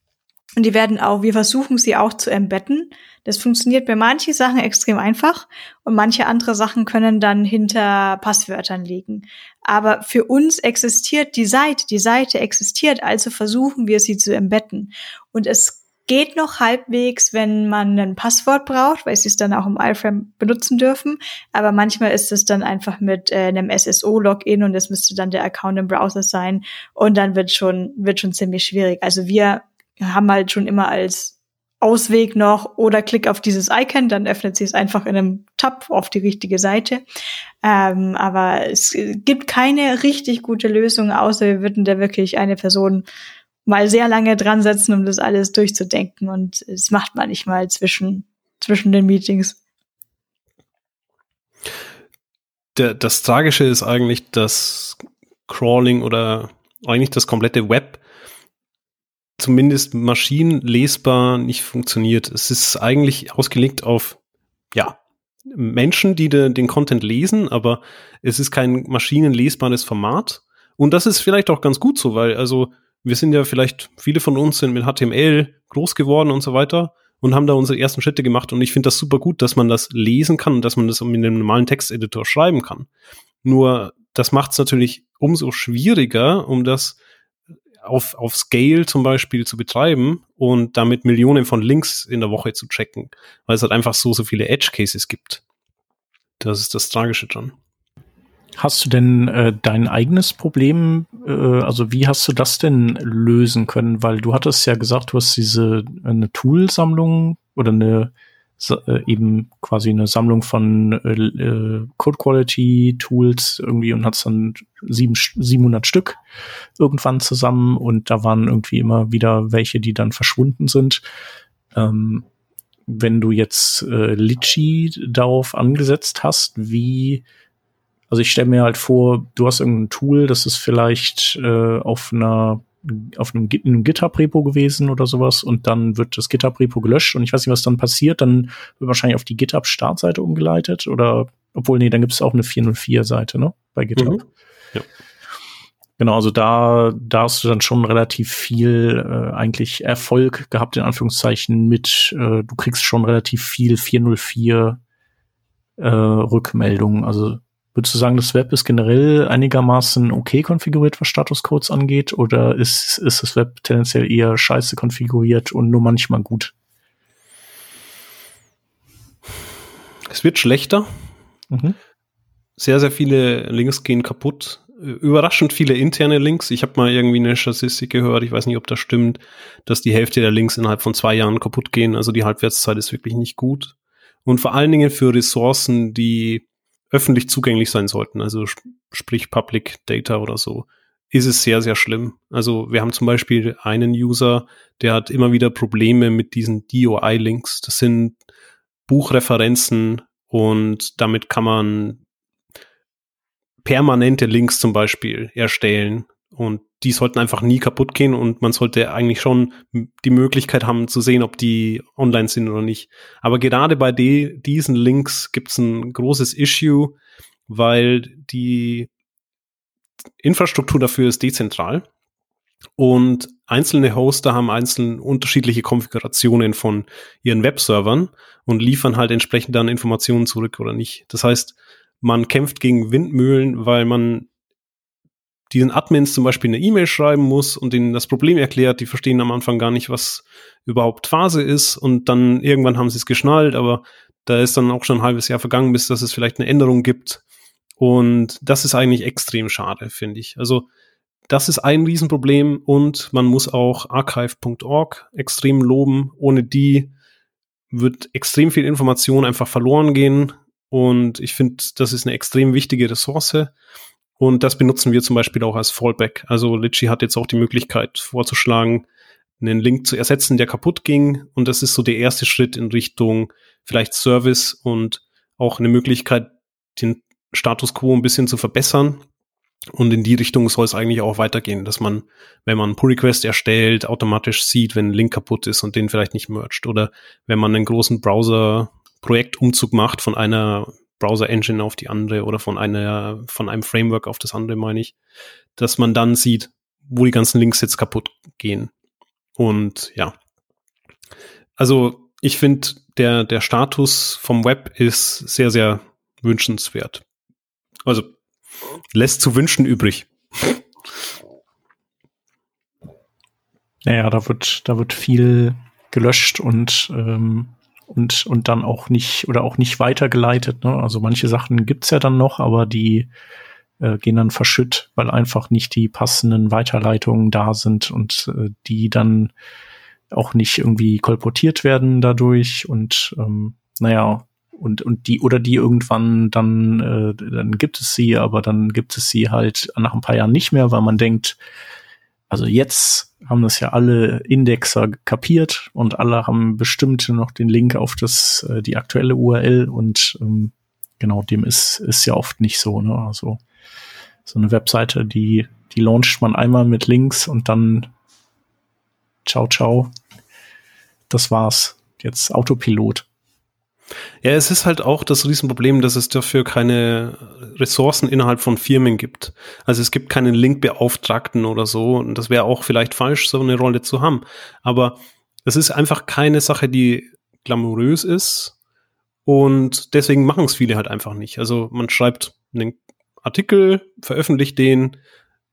Und die werden auch, wir versuchen sie auch zu embedden. Das funktioniert bei manchen Sachen extrem einfach und manche andere Sachen können dann hinter Passwörtern liegen. Aber für uns existiert die Seite, die Seite existiert, also versuchen wir sie zu embedden. Und es geht noch halbwegs, wenn man ein Passwort braucht, weil sie es dann auch im iFrame benutzen dürfen. Aber manchmal ist es dann einfach mit äh, einem SSO-Login und es müsste dann der Account im Browser sein und dann wird schon, wird schon ziemlich schwierig. Also wir haben halt schon immer als Ausweg noch oder klick auf dieses Icon, dann öffnet sich es einfach in einem Tab auf die richtige Seite. Ähm, aber es gibt keine richtig gute Lösung, außer wir würden da wirklich eine Person mal sehr lange dran setzen, um das alles durchzudenken. Und es macht man nicht mal zwischen, zwischen den Meetings. Der, das Tragische ist eigentlich, dass Crawling oder eigentlich das komplette Web zumindest maschinenlesbar nicht funktioniert. Es ist eigentlich ausgelegt auf, ja, Menschen, die de, den Content lesen, aber es ist kein maschinenlesbares Format. Und das ist vielleicht auch ganz gut so, weil also wir sind ja vielleicht, viele von uns sind mit HTML groß geworden und so weiter und haben da unsere ersten Schritte gemacht. Und ich finde das super gut, dass man das lesen kann und dass man das mit einem normalen Texteditor schreiben kann. Nur das macht es natürlich umso schwieriger, um das auf, auf Scale zum Beispiel zu betreiben und damit Millionen von Links in der Woche zu checken, weil es halt einfach so, so viele Edge Cases gibt. Das ist das Tragische dran. Hast du denn äh, dein eigenes Problem, äh, also wie hast du das denn lösen können? Weil du hattest ja gesagt, du hast diese eine Toolsammlung oder eine äh, eben quasi eine Sammlung von äh, äh, Code Quality Tools irgendwie und hat dann sieben, 700 Stück irgendwann zusammen und da waren irgendwie immer wieder welche, die dann verschwunden sind. Ähm, wenn du jetzt äh, Litchi darauf angesetzt hast, wie also ich stelle mir halt vor, du hast irgendein Tool, das ist vielleicht äh, auf einer auf einem, einem GitHub-Repo gewesen oder sowas und dann wird das GitHub-Repo gelöscht und ich weiß nicht, was dann passiert, dann wird wahrscheinlich auf die GitHub-Startseite umgeleitet oder, obwohl, nee, dann gibt es auch eine 404-Seite, ne, bei GitHub. Mhm. Ja. Genau, also da, da hast du dann schon relativ viel äh, eigentlich Erfolg gehabt, in Anführungszeichen, mit, äh, du kriegst schon relativ viel 404 äh, Rückmeldungen, also Würdest du sagen, das Web ist generell einigermaßen okay konfiguriert, was Statuscodes angeht, oder ist, ist das Web tendenziell eher scheiße konfiguriert und nur manchmal gut? Es wird schlechter. Mhm. Sehr, sehr viele Links gehen kaputt. Überraschend viele interne Links. Ich habe mal irgendwie eine Statistik gehört, ich weiß nicht, ob das stimmt, dass die Hälfte der Links innerhalb von zwei Jahren kaputt gehen. Also die Halbwertszeit ist wirklich nicht gut. Und vor allen Dingen für Ressourcen, die öffentlich zugänglich sein sollten. Also sprich Public Data oder so, ist es sehr, sehr schlimm. Also wir haben zum Beispiel einen User, der hat immer wieder Probleme mit diesen DOI-Links. Das sind Buchreferenzen und damit kann man permanente Links zum Beispiel erstellen. Und die sollten einfach nie kaputt gehen und man sollte eigentlich schon die Möglichkeit haben zu sehen, ob die online sind oder nicht. Aber gerade bei de diesen Links gibt es ein großes Issue, weil die Infrastruktur dafür ist dezentral und einzelne Hoster haben einzeln unterschiedliche Konfigurationen von ihren Webservern und liefern halt entsprechend dann Informationen zurück oder nicht. Das heißt, man kämpft gegen Windmühlen, weil man diesen Admins zum Beispiel eine E-Mail schreiben muss und ihnen das Problem erklärt. Die verstehen am Anfang gar nicht, was überhaupt Phase ist und dann irgendwann haben sie es geschnallt, aber da ist dann auch schon ein halbes Jahr vergangen, bis dass es vielleicht eine Änderung gibt. Und das ist eigentlich extrem schade, finde ich. Also das ist ein Riesenproblem und man muss auch archive.org extrem loben. Ohne die wird extrem viel Information einfach verloren gehen. Und ich finde, das ist eine extrem wichtige Ressource. Und das benutzen wir zum Beispiel auch als Fallback. Also Litchi hat jetzt auch die Möglichkeit vorzuschlagen, einen Link zu ersetzen, der kaputt ging. Und das ist so der erste Schritt in Richtung vielleicht Service und auch eine Möglichkeit, den Status quo ein bisschen zu verbessern. Und in die Richtung soll es eigentlich auch weitergehen, dass man, wenn man einen Pull-Request erstellt, automatisch sieht, wenn ein Link kaputt ist und den vielleicht nicht mercht. Oder wenn man einen großen Browser-Projektumzug macht von einer Browser-Engine auf die andere oder von einer, von einem Framework auf das andere, meine ich, dass man dann sieht, wo die ganzen Links jetzt kaputt gehen. Und ja. Also ich finde, der, der Status vom Web ist sehr, sehr wünschenswert. Also lässt zu wünschen übrig. Naja, da wird, da wird viel gelöscht und, ähm, und, und dann auch nicht oder auch nicht weitergeleitet. Ne? Also manche Sachen gibt's ja dann noch, aber die äh, gehen dann verschütt, weil einfach nicht die passenden Weiterleitungen da sind und äh, die dann auch nicht irgendwie kolportiert werden dadurch. Und ähm, naja, und, und die, oder die irgendwann dann, äh, dann gibt es sie, aber dann gibt es sie halt nach ein paar Jahren nicht mehr, weil man denkt, also jetzt haben das ja alle Indexer kapiert und alle haben bestimmt noch den Link auf das, äh, die aktuelle URL und ähm, genau, dem ist, ist ja oft nicht so, ne? Also so eine Webseite, die, die launcht man einmal mit Links und dann ciao, ciao. Das war's. Jetzt Autopilot. Ja, es ist halt auch das Riesenproblem, dass es dafür keine Ressourcen innerhalb von Firmen gibt. Also es gibt keinen Linkbeauftragten oder so. Und das wäre auch vielleicht falsch, so eine Rolle zu haben. Aber es ist einfach keine Sache, die glamourös ist. Und deswegen machen es viele halt einfach nicht. Also man schreibt einen Artikel, veröffentlicht den,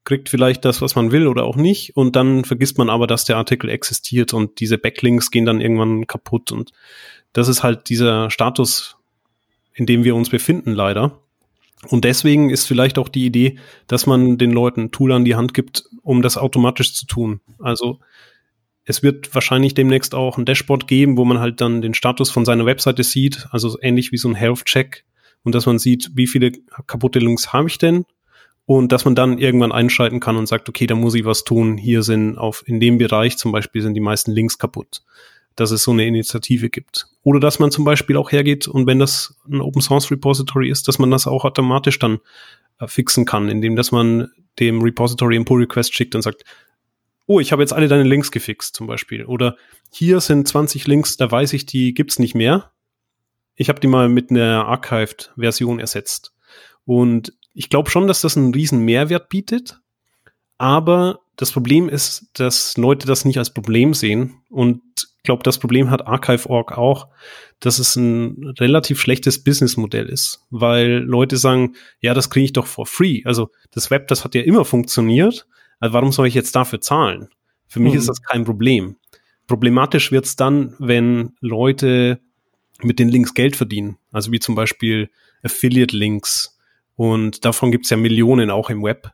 kriegt vielleicht das, was man will oder auch nicht. Und dann vergisst man aber, dass der Artikel existiert und diese Backlinks gehen dann irgendwann kaputt. Und das ist halt dieser Status, in dem wir uns befinden, leider. Und deswegen ist vielleicht auch die Idee, dass man den Leuten ein Tool an die Hand gibt, um das automatisch zu tun. Also es wird wahrscheinlich demnächst auch ein Dashboard geben, wo man halt dann den Status von seiner Webseite sieht, also ähnlich wie so ein Health-Check und dass man sieht, wie viele kaputte Links habe ich denn und dass man dann irgendwann einschalten kann und sagt, okay, da muss ich was tun. Hier sind auf in dem Bereich zum Beispiel sind die meisten Links kaputt dass es so eine Initiative gibt. Oder dass man zum Beispiel auch hergeht und wenn das ein Open Source Repository ist, dass man das auch automatisch dann äh, fixen kann, indem dass man dem Repository einen Pull Request schickt und sagt, oh, ich habe jetzt alle deine Links gefixt zum Beispiel. Oder hier sind 20 Links, da weiß ich, die gibt's nicht mehr. Ich habe die mal mit einer Archived-Version ersetzt. Und ich glaube schon, dass das einen riesen Mehrwert bietet, aber das Problem ist, dass Leute das nicht als Problem sehen. Und ich glaube, das Problem hat Archive.org auch, dass es ein relativ schlechtes Businessmodell ist. Weil Leute sagen, ja, das kriege ich doch for free. Also das Web, das hat ja immer funktioniert. Also warum soll ich jetzt dafür zahlen? Für mich mhm. ist das kein Problem. Problematisch wird's dann, wenn Leute mit den Links Geld verdienen. Also wie zum Beispiel Affiliate-Links. Und davon gibt's ja Millionen auch im Web.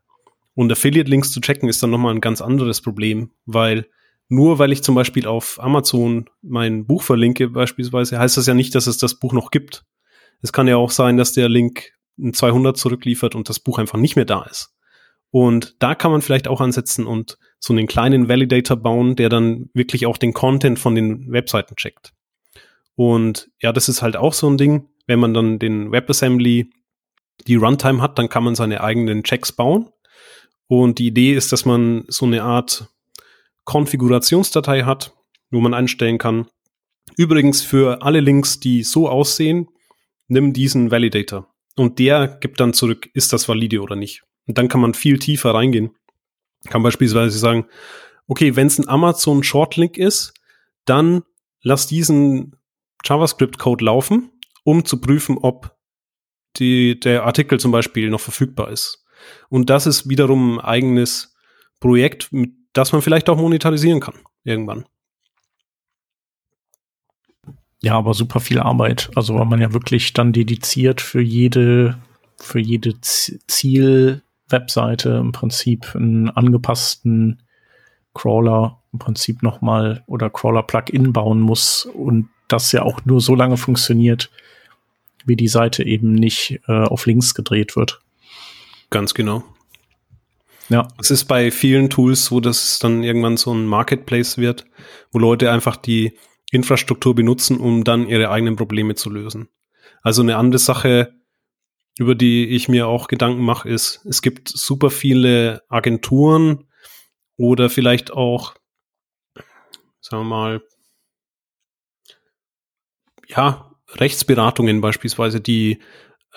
Und Affiliate-Links zu checken ist dann nochmal ein ganz anderes Problem, weil nur weil ich zum Beispiel auf Amazon mein Buch verlinke beispielsweise, heißt das ja nicht, dass es das Buch noch gibt. Es kann ja auch sein, dass der Link ein 200 zurückliefert und das Buch einfach nicht mehr da ist. Und da kann man vielleicht auch ansetzen und so einen kleinen Validator bauen, der dann wirklich auch den Content von den Webseiten checkt. Und ja, das ist halt auch so ein Ding, wenn man dann den WebAssembly die Runtime hat, dann kann man seine eigenen Checks bauen. Und die Idee ist, dass man so eine Art Konfigurationsdatei hat, wo man einstellen kann. Übrigens für alle Links, die so aussehen, nimm diesen Validator. Und der gibt dann zurück, ist das valide oder nicht. Und dann kann man viel tiefer reingehen. Kann beispielsweise sagen, okay, wenn es ein Amazon Shortlink ist, dann lass diesen JavaScript-Code laufen, um zu prüfen, ob die, der Artikel zum Beispiel noch verfügbar ist. Und das ist wiederum ein eigenes Projekt, das man vielleicht auch monetarisieren kann, irgendwann. Ja, aber super viel Arbeit. Also weil man ja wirklich dann dediziert für jede, für jede Ziel-Webseite im Prinzip einen angepassten Crawler im Prinzip nochmal oder Crawler-Plugin bauen muss und das ja auch nur so lange funktioniert, wie die Seite eben nicht äh, auf links gedreht wird. Ganz genau. Ja. Es ist bei vielen Tools so, dass es dann irgendwann so ein Marketplace wird, wo Leute einfach die Infrastruktur benutzen, um dann ihre eigenen Probleme zu lösen. Also eine andere Sache, über die ich mir auch Gedanken mache, ist, es gibt super viele Agenturen oder vielleicht auch, sagen wir mal, ja, Rechtsberatungen beispielsweise, die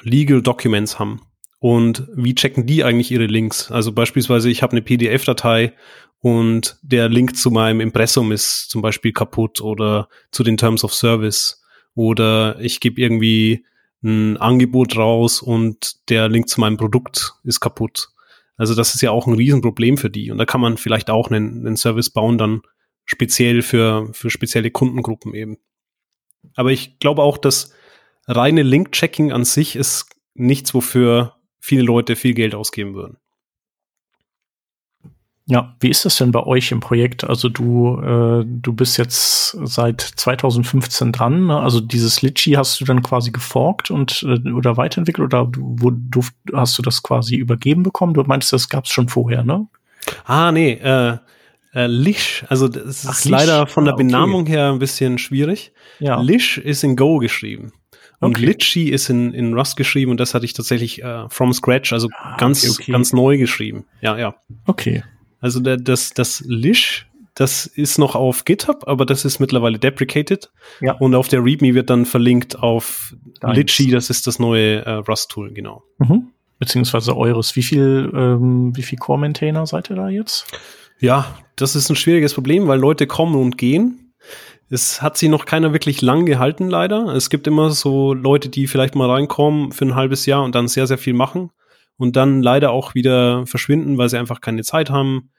Legal Documents haben. Und wie checken die eigentlich ihre Links? Also beispielsweise, ich habe eine PDF-Datei und der Link zu meinem Impressum ist zum Beispiel kaputt oder zu den Terms of Service oder ich gebe irgendwie ein Angebot raus und der Link zu meinem Produkt ist kaputt. Also das ist ja auch ein Riesenproblem für die und da kann man vielleicht auch einen, einen Service bauen, dann speziell für, für spezielle Kundengruppen eben. Aber ich glaube auch, dass reine Link-Checking an sich ist nichts, wofür viele Leute viel Geld ausgeben würden. Ja, wie ist das denn bei euch im Projekt? Also du, äh, du bist jetzt seit 2015 dran. Ne? Also dieses Litchi hast du dann quasi geforkt und äh, oder weiterentwickelt oder wo du, hast du das quasi übergeben bekommen? Du meinst, das gab es schon vorher, ne? Ah, nee, äh, äh, Lish, also das ist Ach, leider von der ah, Benamung okay. her ein bisschen schwierig. Ja. Lish ist in Go geschrieben. Und okay. Litchi ist in, in Rust geschrieben und das hatte ich tatsächlich äh, from scratch, also ah, ganz, okay, okay. ganz neu geschrieben. Ja, ja. Okay. Also der, das, das Lish, das ist noch auf GitHub, aber das ist mittlerweile deprecated. Ja. Und auf der README wird dann verlinkt auf Litchi, das ist das neue äh, Rust-Tool, genau. Mhm. Beziehungsweise eures. Wie viel, ähm, wie viel Core-Maintainer seid ihr da jetzt? Ja, das ist ein schwieriges Problem, weil Leute kommen und gehen. Es hat sie noch keiner wirklich lang gehalten, leider. Es gibt immer so Leute, die vielleicht mal reinkommen für ein halbes Jahr und dann sehr, sehr viel machen und dann leider auch wieder verschwinden, weil sie einfach keine Zeit haben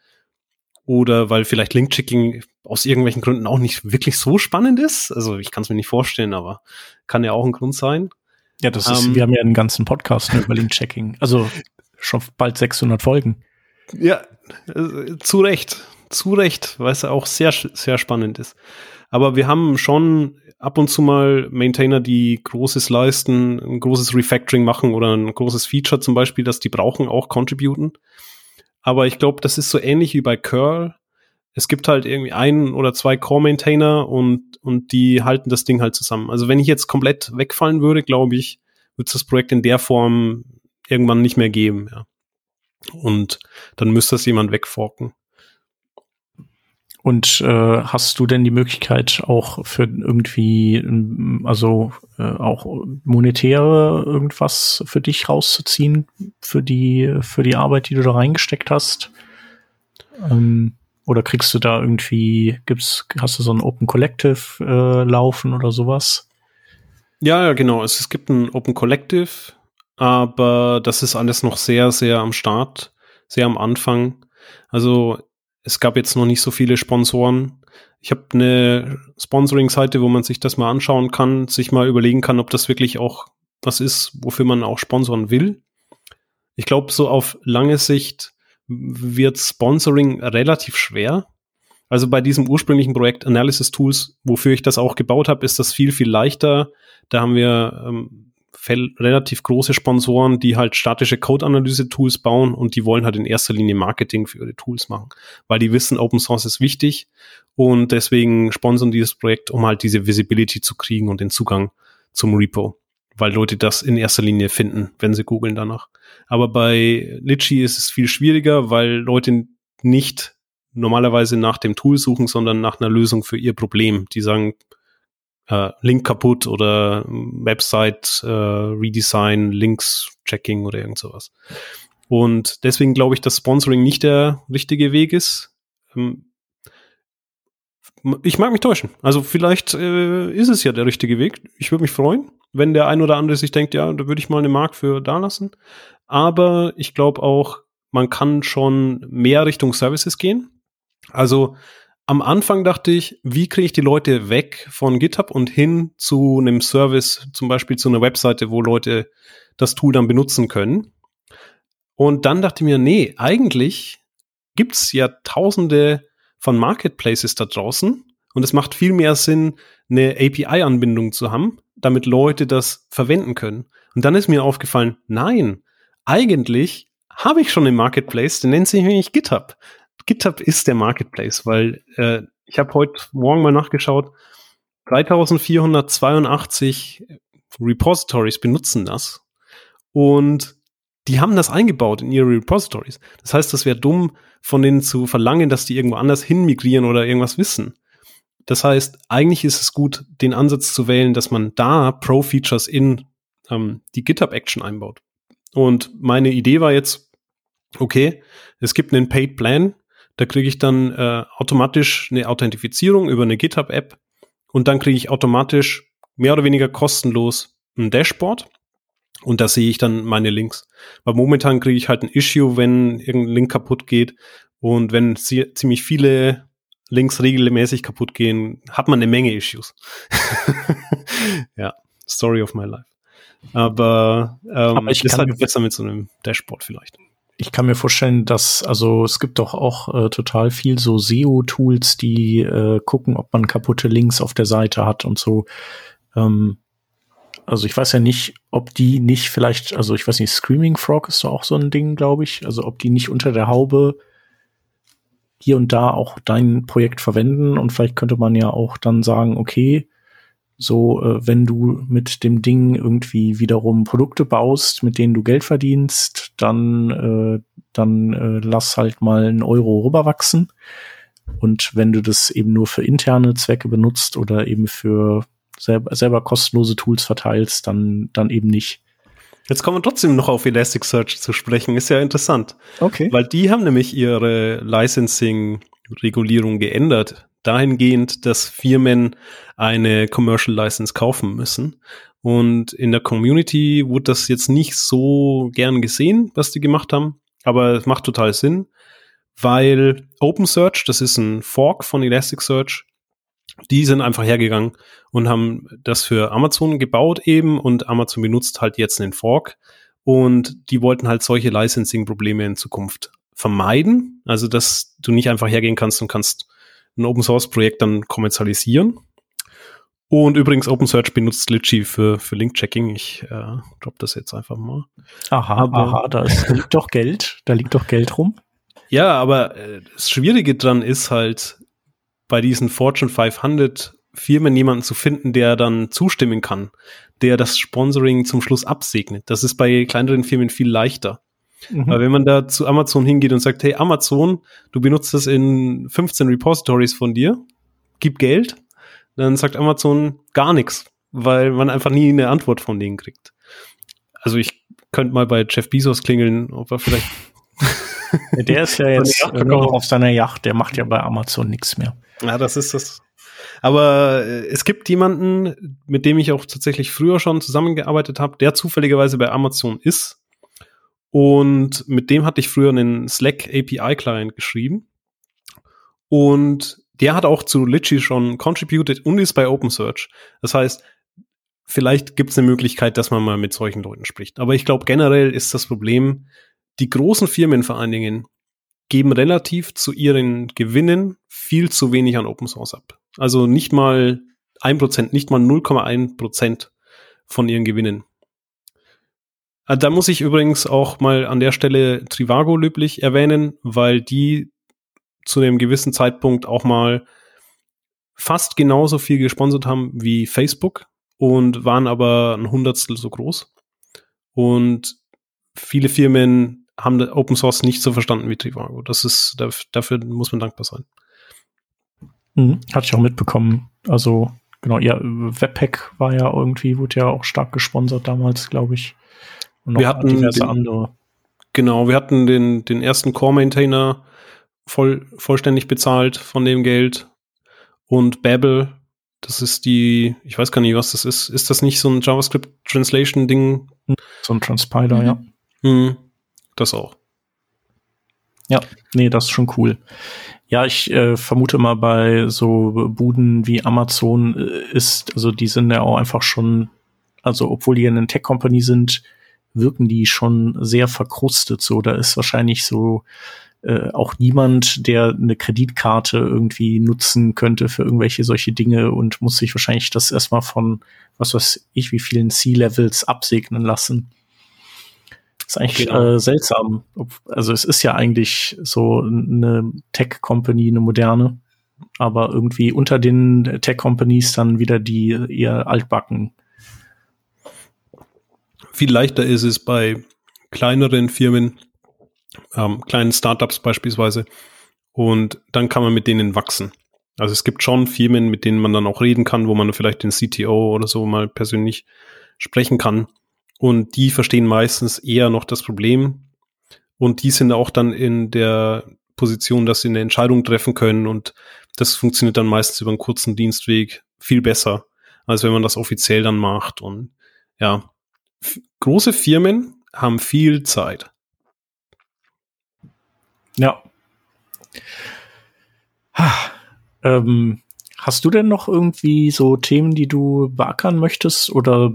oder weil vielleicht Link-Checking aus irgendwelchen Gründen auch nicht wirklich so spannend ist. Also ich kann es mir nicht vorstellen, aber kann ja auch ein Grund sein. Ja, das ist, ähm, wir haben ja einen ganzen Podcast über Link-Checking. Also schon bald 600 Folgen. Ja, äh, zu Recht, zu Recht, weil es auch sehr, sehr spannend ist. Aber wir haben schon ab und zu mal Maintainer, die Großes leisten, ein großes Refactoring machen oder ein großes Feature zum Beispiel, das die brauchen, auch contributen. Aber ich glaube, das ist so ähnlich wie bei Curl. Es gibt halt irgendwie einen oder zwei Core-Maintainer und, und die halten das Ding halt zusammen. Also wenn ich jetzt komplett wegfallen würde, glaube ich, wird es das Projekt in der Form irgendwann nicht mehr geben. Ja. Und dann müsste das jemand wegforken. Und äh, hast du denn die Möglichkeit auch für irgendwie, also äh, auch monetäre irgendwas für dich rauszuziehen, für die, für die Arbeit, die du da reingesteckt hast? Ähm, oder kriegst du da irgendwie, gibt's, hast du so ein Open Collective äh, laufen oder sowas? Ja, ja, genau. Es, es gibt ein Open Collective, aber das ist alles noch sehr, sehr am Start, sehr am Anfang. Also es gab jetzt noch nicht so viele Sponsoren. Ich habe eine Sponsoring-Seite, wo man sich das mal anschauen kann, sich mal überlegen kann, ob das wirklich auch was ist, wofür man auch sponsoren will. Ich glaube, so auf lange Sicht wird Sponsoring relativ schwer. Also bei diesem ursprünglichen Projekt Analysis Tools, wofür ich das auch gebaut habe, ist das viel, viel leichter. Da haben wir ähm, relativ große Sponsoren, die halt statische Code-Analyse-Tools bauen und die wollen halt in erster Linie Marketing für ihre Tools machen, weil die wissen, Open Source ist wichtig und deswegen sponsern die das Projekt, um halt diese Visibility zu kriegen und den Zugang zum Repo, weil Leute das in erster Linie finden, wenn sie googeln danach. Aber bei Litchi ist es viel schwieriger, weil Leute nicht normalerweise nach dem Tool suchen, sondern nach einer Lösung für ihr Problem. Die sagen, äh, Link kaputt oder Website äh, Redesign, Links Checking oder irgend sowas. Und deswegen glaube ich, dass Sponsoring nicht der richtige Weg ist. Ähm, ich mag mich täuschen. Also vielleicht äh, ist es ja der richtige Weg. Ich würde mich freuen, wenn der ein oder andere sich denkt, ja, da würde ich mal eine Mark für da lassen. Aber ich glaube auch, man kann schon mehr Richtung Services gehen. Also am Anfang dachte ich, wie kriege ich die Leute weg von GitHub und hin zu einem Service, zum Beispiel zu einer Webseite, wo Leute das Tool dann benutzen können. Und dann dachte ich mir, nee, eigentlich gibt's ja tausende von Marketplaces da draußen und es macht viel mehr Sinn, eine API-Anbindung zu haben, damit Leute das verwenden können. Und dann ist mir aufgefallen, nein, eigentlich habe ich schon einen Marketplace, der nennt sich nämlich GitHub. GitHub ist der Marketplace, weil äh, ich habe heute Morgen mal nachgeschaut, 3482 Repositories benutzen das und die haben das eingebaut in ihre Repositories. Das heißt, das wäre dumm, von denen zu verlangen, dass die irgendwo anders hin migrieren oder irgendwas wissen. Das heißt, eigentlich ist es gut, den Ansatz zu wählen, dass man da Pro-Features in ähm, die GitHub-Action einbaut. Und meine Idee war jetzt, okay, es gibt einen Paid Plan, da kriege ich dann äh, automatisch eine Authentifizierung über eine GitHub-App und dann kriege ich automatisch mehr oder weniger kostenlos ein Dashboard und da sehe ich dann meine Links. Weil momentan kriege ich halt ein Issue, wenn irgendein Link kaputt geht und wenn ziemlich viele Links regelmäßig kaputt gehen, hat man eine Menge Issues. ja, Story of my life. Aber, ähm, Aber ich ist halt besser mit so einem Dashboard vielleicht ich kann mir vorstellen, dass, also es gibt doch auch äh, total viel so SEO-Tools, die äh, gucken, ob man kaputte Links auf der Seite hat und so. Ähm, also ich weiß ja nicht, ob die nicht vielleicht, also ich weiß nicht, Screaming Frog ist doch auch so ein Ding, glaube ich. Also ob die nicht unter der Haube hier und da auch dein Projekt verwenden und vielleicht könnte man ja auch dann sagen, okay, so, äh, wenn du mit dem Ding irgendwie wiederum Produkte baust, mit denen du Geld verdienst, dann, äh, dann äh, lass halt mal einen Euro rüberwachsen. Und wenn du das eben nur für interne Zwecke benutzt oder eben für selber, selber kostenlose Tools verteilst, dann, dann eben nicht. Jetzt kommen wir trotzdem noch auf Elasticsearch zu sprechen. Ist ja interessant. Okay. Weil die haben nämlich ihre Licensing-Regulierung geändert dahingehend, dass Firmen eine Commercial License kaufen müssen. Und in der Community wurde das jetzt nicht so gern gesehen, was die gemacht haben, aber es macht total Sinn, weil OpenSearch, das ist ein Fork von Elasticsearch, die sind einfach hergegangen und haben das für Amazon gebaut eben und Amazon benutzt halt jetzt einen Fork und die wollten halt solche Licensing-Probleme in Zukunft vermeiden. Also, dass du nicht einfach hergehen kannst und kannst ein Open Source Projekt dann kommerzialisieren. Und übrigens, OpenSearch benutzt Litchi für, für Link-Checking. Ich äh, drop das jetzt einfach mal. Aha, aber, aha, da, ist, da liegt doch Geld. Da liegt doch Geld rum. Ja, aber äh, das Schwierige dran ist halt, bei diesen Fortune 500 Firmen jemanden zu finden, der dann zustimmen kann, der das Sponsoring zum Schluss absegnet. Das ist bei kleineren Firmen viel leichter. Mhm. Weil wenn man da zu Amazon hingeht und sagt, hey Amazon, du benutzt das in 15 Repositories von dir, gib Geld, dann sagt Amazon gar nichts, weil man einfach nie eine Antwort von denen kriegt. Also ich könnte mal bei Jeff Bezos klingeln, ob er vielleicht der ist ja jetzt noch auf seiner Yacht, der macht ja bei Amazon nichts mehr. Ja, das ist das. Aber äh, es gibt jemanden, mit dem ich auch tatsächlich früher schon zusammengearbeitet habe, der zufälligerweise bei Amazon ist und mit dem hatte ich früher einen Slack API Client geschrieben. Und der hat auch zu Litchi schon contributed und ist bei OpenSearch. Das heißt, vielleicht gibt es eine Möglichkeit, dass man mal mit solchen Leuten spricht. Aber ich glaube, generell ist das Problem, die großen Firmen vor allen Dingen geben relativ zu ihren Gewinnen viel zu wenig an Open Source ab. Also nicht mal ein Prozent, nicht mal 0,1 Prozent von ihren Gewinnen. Äh, da muss ich übrigens auch mal an der Stelle Trivago löblich erwähnen, weil die zu einem gewissen Zeitpunkt auch mal fast genauso viel gesponsert haben wie Facebook und waren aber ein Hundertstel so groß. Und viele Firmen haben Open Source nicht so verstanden wie Trivago. Das ist, dafür muss man dankbar sein. Mhm, hatte ich auch mitbekommen. Also, genau, ja, Webpack war ja irgendwie, wurde ja auch stark gesponsert damals, glaube ich. Wir hatten diverse den, andere. Genau, wir hatten den, den ersten Core-Maintainer voll, vollständig bezahlt von dem Geld. Und Babel, das ist die, ich weiß gar nicht, was das ist. Ist das nicht so ein JavaScript-Translation-Ding? So ein Transpiler, mhm. ja. Mhm. Das auch. Ja, nee, das ist schon cool. Ja, ich äh, vermute mal bei so Buden wie Amazon äh, ist, also die sind ja auch einfach schon, also obwohl die eine Tech-Company sind, wirken die schon sehr verkrustet. So, da ist wahrscheinlich so äh, auch niemand, der eine Kreditkarte irgendwie nutzen könnte für irgendwelche solche Dinge und muss sich wahrscheinlich das erstmal von was weiß ich, wie vielen C-Levels absegnen lassen. Das ist eigentlich genau. äh, seltsam. Also es ist ja eigentlich so eine Tech-Company, eine moderne, aber irgendwie unter den Tech-Companies dann wieder die eher altbacken. Viel leichter ist es bei kleineren Firmen, ähm, kleinen Startups beispielsweise, und dann kann man mit denen wachsen. Also es gibt schon Firmen, mit denen man dann auch reden kann, wo man vielleicht den CTO oder so mal persönlich sprechen kann. Und die verstehen meistens eher noch das Problem. Und die sind auch dann in der Position, dass sie eine Entscheidung treffen können. Und das funktioniert dann meistens über einen kurzen Dienstweg viel besser, als wenn man das offiziell dann macht. Und ja, große Firmen haben viel Zeit. Ja. Ha, ähm, Hast du denn noch irgendwie so Themen, die du beackern möchtest? Oder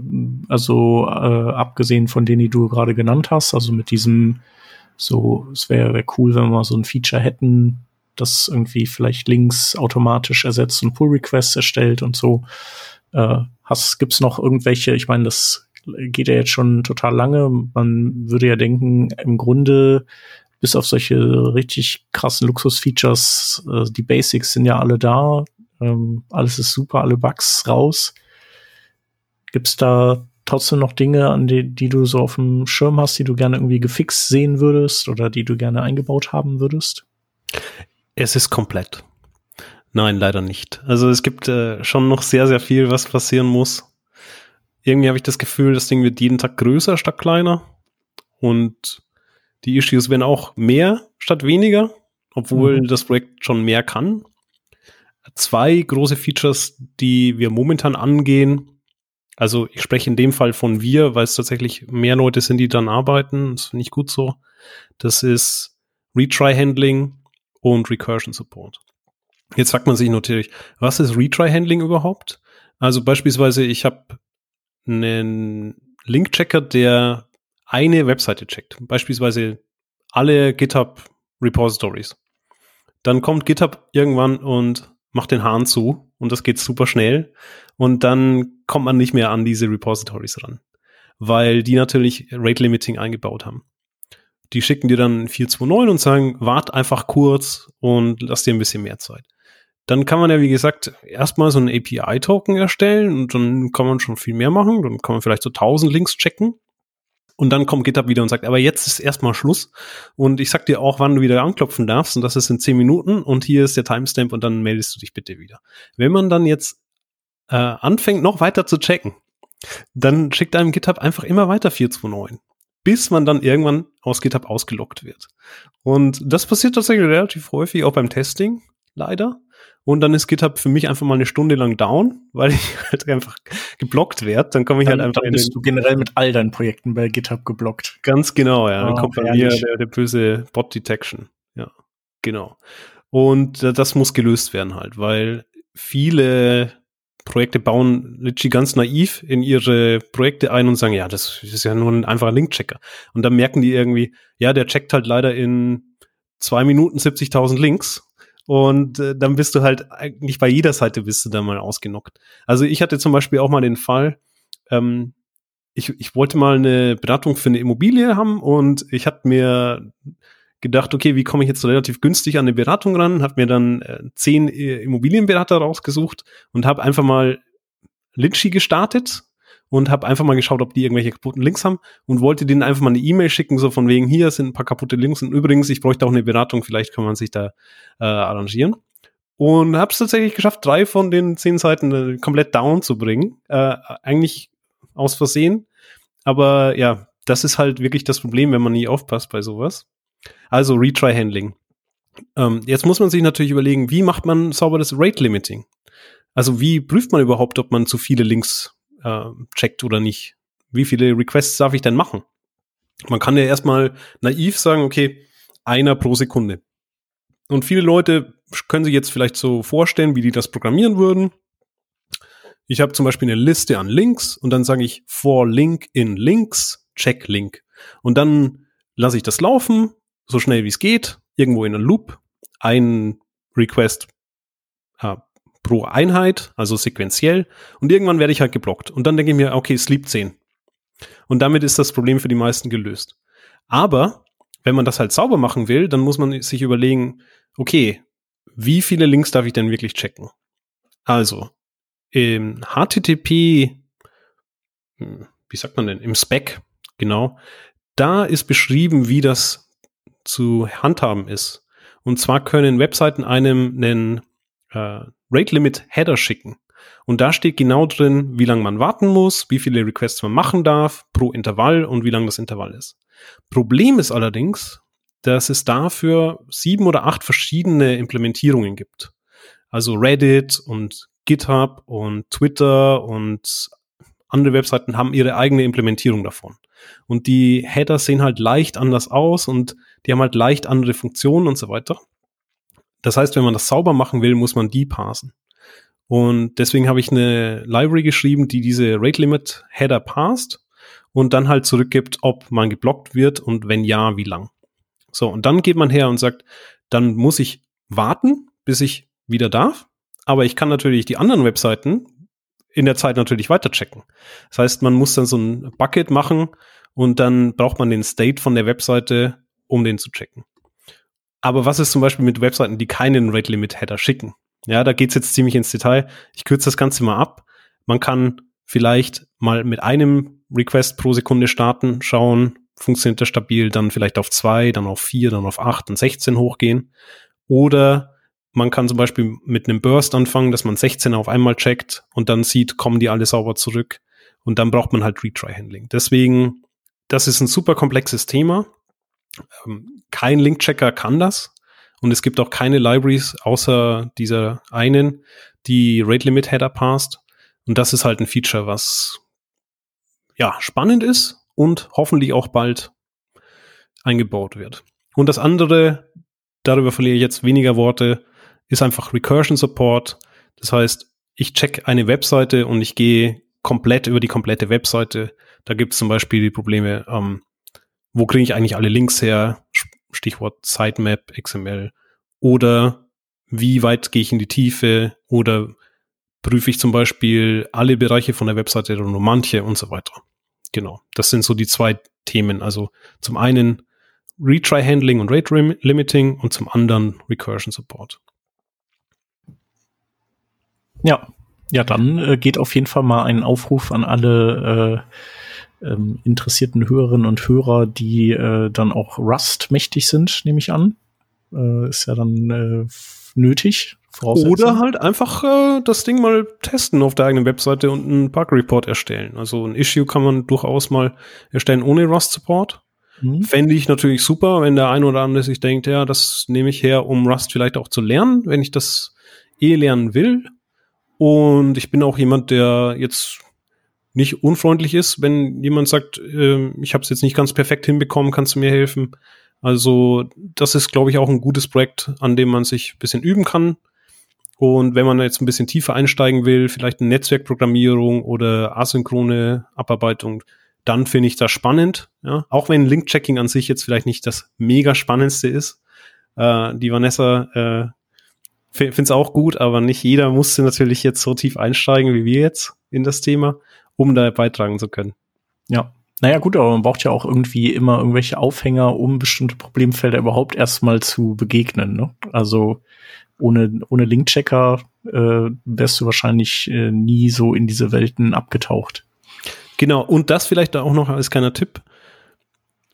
also äh, abgesehen von denen, die du gerade genannt hast, also mit diesem, so, es wäre wär cool, wenn wir so ein Feature hätten, das irgendwie vielleicht Links automatisch ersetzt und Pull-Requests erstellt und so. Äh, hast, gibt's noch irgendwelche, ich meine, das geht ja jetzt schon total lange. Man würde ja denken, im Grunde bis auf solche richtig krassen Luxus-Features, äh, die Basics sind ja alle da. Ähm, alles ist super, alle Bugs raus. Gibt es da trotzdem noch Dinge, an die, die du so auf dem Schirm hast, die du gerne irgendwie gefixt sehen würdest oder die du gerne eingebaut haben würdest? Es ist komplett. Nein, leider nicht. Also es gibt äh, schon noch sehr, sehr viel, was passieren muss. Irgendwie habe ich das Gefühl, das Ding wird jeden Tag größer statt kleiner. Und die Issues werden auch mehr statt weniger, obwohl mhm. das Projekt schon mehr kann zwei große Features, die wir momentan angehen. Also ich spreche in dem Fall von wir, weil es tatsächlich mehr Leute sind, die dann arbeiten. Das finde ich gut so. Das ist Retry-Handling und Recursion Support. Jetzt fragt man sich natürlich, was ist Retry-Handling überhaupt? Also beispielsweise, ich habe einen Link-Checker, der eine Webseite checkt. Beispielsweise alle GitHub Repositories. Dann kommt GitHub irgendwann und macht den Hahn zu und das geht super schnell und dann kommt man nicht mehr an diese Repositories ran, weil die natürlich Rate Limiting eingebaut haben. Die schicken dir dann 429 und sagen, wart einfach kurz und lass dir ein bisschen mehr Zeit. Dann kann man ja, wie gesagt, erstmal so einen API-Token erstellen und dann kann man schon viel mehr machen. Dann kann man vielleicht so 1000 Links checken und dann kommt GitHub wieder und sagt, aber jetzt ist erstmal Schluss. Und ich sag dir auch, wann du wieder anklopfen darfst. Und das ist in zehn Minuten. Und hier ist der Timestamp und dann meldest du dich bitte wieder. Wenn man dann jetzt äh, anfängt, noch weiter zu checken, dann schickt einem GitHub einfach immer weiter 429. Bis man dann irgendwann aus GitHub ausgelockt wird. Und das passiert tatsächlich relativ häufig, auch beim Testing, leider. Und dann ist GitHub für mich einfach mal eine Stunde lang down, weil ich halt einfach geblockt werde. Dann komme ich halt dann, halt einfach. Dann bist du generell mit all deinen Projekten bei GitHub geblockt. Ganz genau, ja. Dann oh, kommt bei mir der, der böse Bot Detection. Ja, genau. Und das muss gelöst werden halt, weil viele Projekte bauen literally ganz naiv in ihre Projekte ein und sagen, ja, das ist ja nur ein einfacher Linkchecker. Und dann merken die irgendwie, ja, der checkt halt leider in zwei Minuten 70.000 Links und äh, dann bist du halt eigentlich bei jeder Seite bist du dann mal ausgenockt. Also ich hatte zum Beispiel auch mal den Fall, ähm, ich, ich wollte mal eine Beratung für eine Immobilie haben und ich hatte mir gedacht, okay, wie komme ich jetzt relativ günstig an eine Beratung ran? Habe mir dann äh, zehn äh, Immobilienberater rausgesucht und habe einfach mal Litchi gestartet und habe einfach mal geschaut, ob die irgendwelche kaputten Links haben und wollte denen einfach mal eine E-Mail schicken, so von wegen, hier sind ein paar kaputte Links und übrigens, ich bräuchte auch eine Beratung, vielleicht kann man sich da äh, arrangieren. Und habe es tatsächlich geschafft, drei von den zehn Seiten äh, komplett down zu bringen. Äh, eigentlich aus Versehen. Aber ja, das ist halt wirklich das Problem, wenn man nie aufpasst bei sowas. Also Retry-Handling. Ähm, jetzt muss man sich natürlich überlegen, wie macht man sauberes Rate-Limiting? Also wie prüft man überhaupt, ob man zu viele Links äh, checkt oder nicht. Wie viele Requests darf ich denn machen? Man kann ja erstmal naiv sagen, okay, einer pro Sekunde. Und viele Leute können sich jetzt vielleicht so vorstellen, wie die das programmieren würden. Ich habe zum Beispiel eine Liste an Links und dann sage ich for link in links, check link. Und dann lasse ich das laufen, so schnell wie es geht, irgendwo in einem Loop, ein Request äh, pro Einheit, also sequenziell. Und irgendwann werde ich halt geblockt. Und dann denke ich mir, okay, Sleep 10. Und damit ist das Problem für die meisten gelöst. Aber wenn man das halt sauber machen will, dann muss man sich überlegen, okay, wie viele Links darf ich denn wirklich checken? Also, im HTTP, hm, wie sagt man denn, im Spec, genau, da ist beschrieben, wie das zu handhaben ist. Und zwar können Webseiten einem einen äh, Rate Limit Header schicken. Und da steht genau drin, wie lange man warten muss, wie viele Requests man machen darf pro Intervall und wie lang das Intervall ist. Problem ist allerdings, dass es dafür sieben oder acht verschiedene Implementierungen gibt. Also Reddit und GitHub und Twitter und andere Webseiten haben ihre eigene Implementierung davon. Und die Header sehen halt leicht anders aus und die haben halt leicht andere Funktionen und so weiter. Das heißt, wenn man das sauber machen will, muss man die parsen. Und deswegen habe ich eine Library geschrieben, die diese Rate Limit Header parst und dann halt zurückgibt, ob man geblockt wird und wenn ja, wie lang. So, und dann geht man her und sagt, dann muss ich warten, bis ich wieder darf. Aber ich kann natürlich die anderen Webseiten in der Zeit natürlich weiter checken. Das heißt, man muss dann so ein Bucket machen und dann braucht man den State von der Webseite, um den zu checken. Aber was ist zum Beispiel mit Webseiten, die keinen Rate Limit Header schicken? Ja, da geht's jetzt ziemlich ins Detail. Ich kürze das Ganze mal ab. Man kann vielleicht mal mit einem Request pro Sekunde starten, schauen, funktioniert das stabil, dann vielleicht auf zwei, dann auf vier, dann auf acht und 16 hochgehen. Oder man kann zum Beispiel mit einem Burst anfangen, dass man 16 auf einmal checkt und dann sieht, kommen die alle sauber zurück. Und dann braucht man halt Retry-Handling. Deswegen, das ist ein super komplexes Thema. Ähm, kein Link-Checker kann das. Und es gibt auch keine Libraries außer dieser einen, die Rate Limit Header passt. Und das ist halt ein Feature, was ja spannend ist und hoffentlich auch bald eingebaut wird. Und das andere, darüber verliere ich jetzt weniger Worte, ist einfach Recursion Support. Das heißt, ich check eine Webseite und ich gehe komplett über die komplette Webseite. Da gibt es zum Beispiel die Probleme, ähm, wo kriege ich eigentlich alle Links her? Stichwort Sitemap, XML. Oder wie weit gehe ich in die Tiefe? Oder prüfe ich zum Beispiel alle Bereiche von der Webseite oder nur manche und so weiter. Genau. Das sind so die zwei Themen. Also zum einen Retry Handling und Rate Limiting und zum anderen Recursion Support. Ja, ja, dann äh, geht auf jeden Fall mal ein Aufruf an alle äh, ähm, interessierten Hörerinnen und Hörer, die äh, dann auch Rust mächtig sind, nehme ich an. Äh, ist ja dann äh, nötig. Oder halt einfach äh, das Ding mal testen auf der eigenen Webseite und einen Bug-Report erstellen. Also ein Issue kann man durchaus mal erstellen ohne Rust-Support. Mhm. Fände ich natürlich super, wenn der ein oder andere sich denkt, ja, das nehme ich her, um Rust vielleicht auch zu lernen, wenn ich das eh lernen will. Und ich bin auch jemand, der jetzt nicht unfreundlich ist, wenn jemand sagt, äh, ich habe es jetzt nicht ganz perfekt hinbekommen, kannst du mir helfen? Also das ist, glaube ich, auch ein gutes Projekt, an dem man sich ein bisschen üben kann. Und wenn man jetzt ein bisschen tiefer einsteigen will, vielleicht eine Netzwerkprogrammierung oder asynchrone Abarbeitung, dann finde ich das spannend. Ja? Auch wenn Link-Checking an sich jetzt vielleicht nicht das mega spannendste ist. Äh, die Vanessa äh, finde es auch gut, aber nicht jeder musste natürlich jetzt so tief einsteigen wie wir jetzt in das Thema um da beitragen zu können. Ja. Naja, gut, aber man braucht ja auch irgendwie immer irgendwelche Aufhänger, um bestimmte Problemfelder überhaupt erstmal zu begegnen. Ne? Also ohne, ohne Linkchecker äh, wärst du wahrscheinlich äh, nie so in diese Welten abgetaucht. Genau, und das vielleicht auch noch als kleiner Tipp.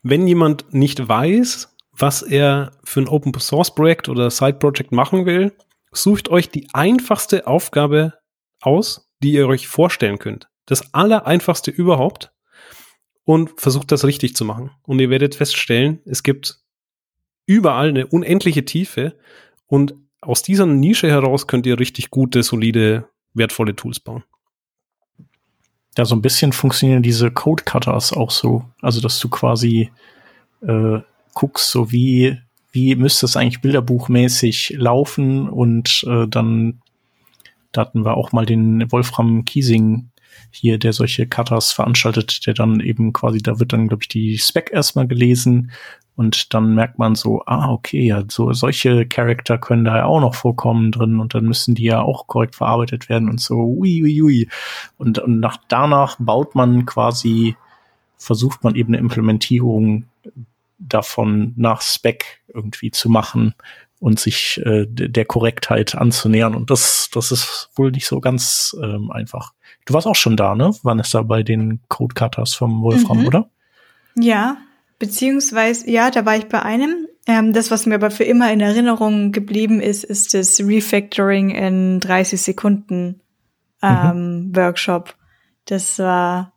Wenn jemand nicht weiß, was er für ein Open Source Projekt oder Side Project machen will, sucht euch die einfachste Aufgabe aus, die ihr euch vorstellen könnt. Das allereinfachste überhaupt und versucht das richtig zu machen. Und ihr werdet feststellen, es gibt überall eine unendliche Tiefe und aus dieser Nische heraus könnt ihr richtig gute, solide, wertvolle Tools bauen. Ja, so ein bisschen funktionieren diese Code Cutters auch so. Also, dass du quasi äh, guckst, so wie, wie müsste es eigentlich bilderbuchmäßig laufen und äh, dann da hatten wir auch mal den Wolfram Kiesing hier, der solche Cutters veranstaltet, der dann eben quasi, da wird dann, glaube ich, die Spec erstmal gelesen und dann merkt man so, ah, okay, ja, so solche Charakter können da ja auch noch vorkommen drin und dann müssen die ja auch korrekt verarbeitet werden und so, ui, ui, ui. Und, und nach, danach baut man quasi, versucht man eben eine Implementierung davon nach Spec irgendwie zu machen und sich äh, der Korrektheit anzunähern. Und das, das ist wohl nicht so ganz ähm, einfach. Du warst auch schon da, ne? Vanessa, bei den Code Cutters vom Wolfram, mhm. oder? Ja, beziehungsweise, ja, da war ich bei einem. Ähm, das, was mir aber für immer in Erinnerung geblieben ist, ist das Refactoring in 30 Sekunden ähm, mhm. Workshop. Das war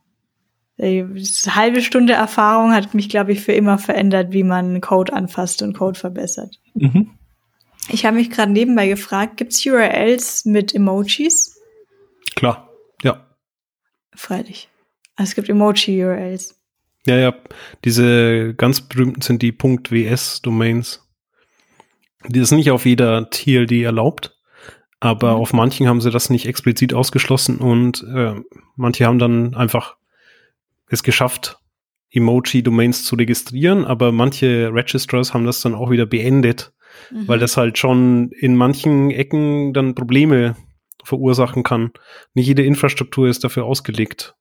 eine halbe Stunde Erfahrung hat mich, glaube ich, für immer verändert, wie man Code anfasst und Code verbessert. Mhm. Ich habe mich gerade nebenbei gefragt, gibt es URLs mit Emojis? Klar. Freilich. Also es gibt Emoji-URLs. Ja, ja. Diese ganz berühmten sind die .ws-Domains. Die ist nicht auf jeder TLD erlaubt, aber mhm. auf manchen haben sie das nicht explizit ausgeschlossen und äh, manche haben dann einfach es geschafft, Emoji-Domains zu registrieren, aber manche Registrars haben das dann auch wieder beendet, mhm. weil das halt schon in manchen Ecken dann Probleme verursachen kann. Nicht jede Infrastruktur ist dafür ausgelegt.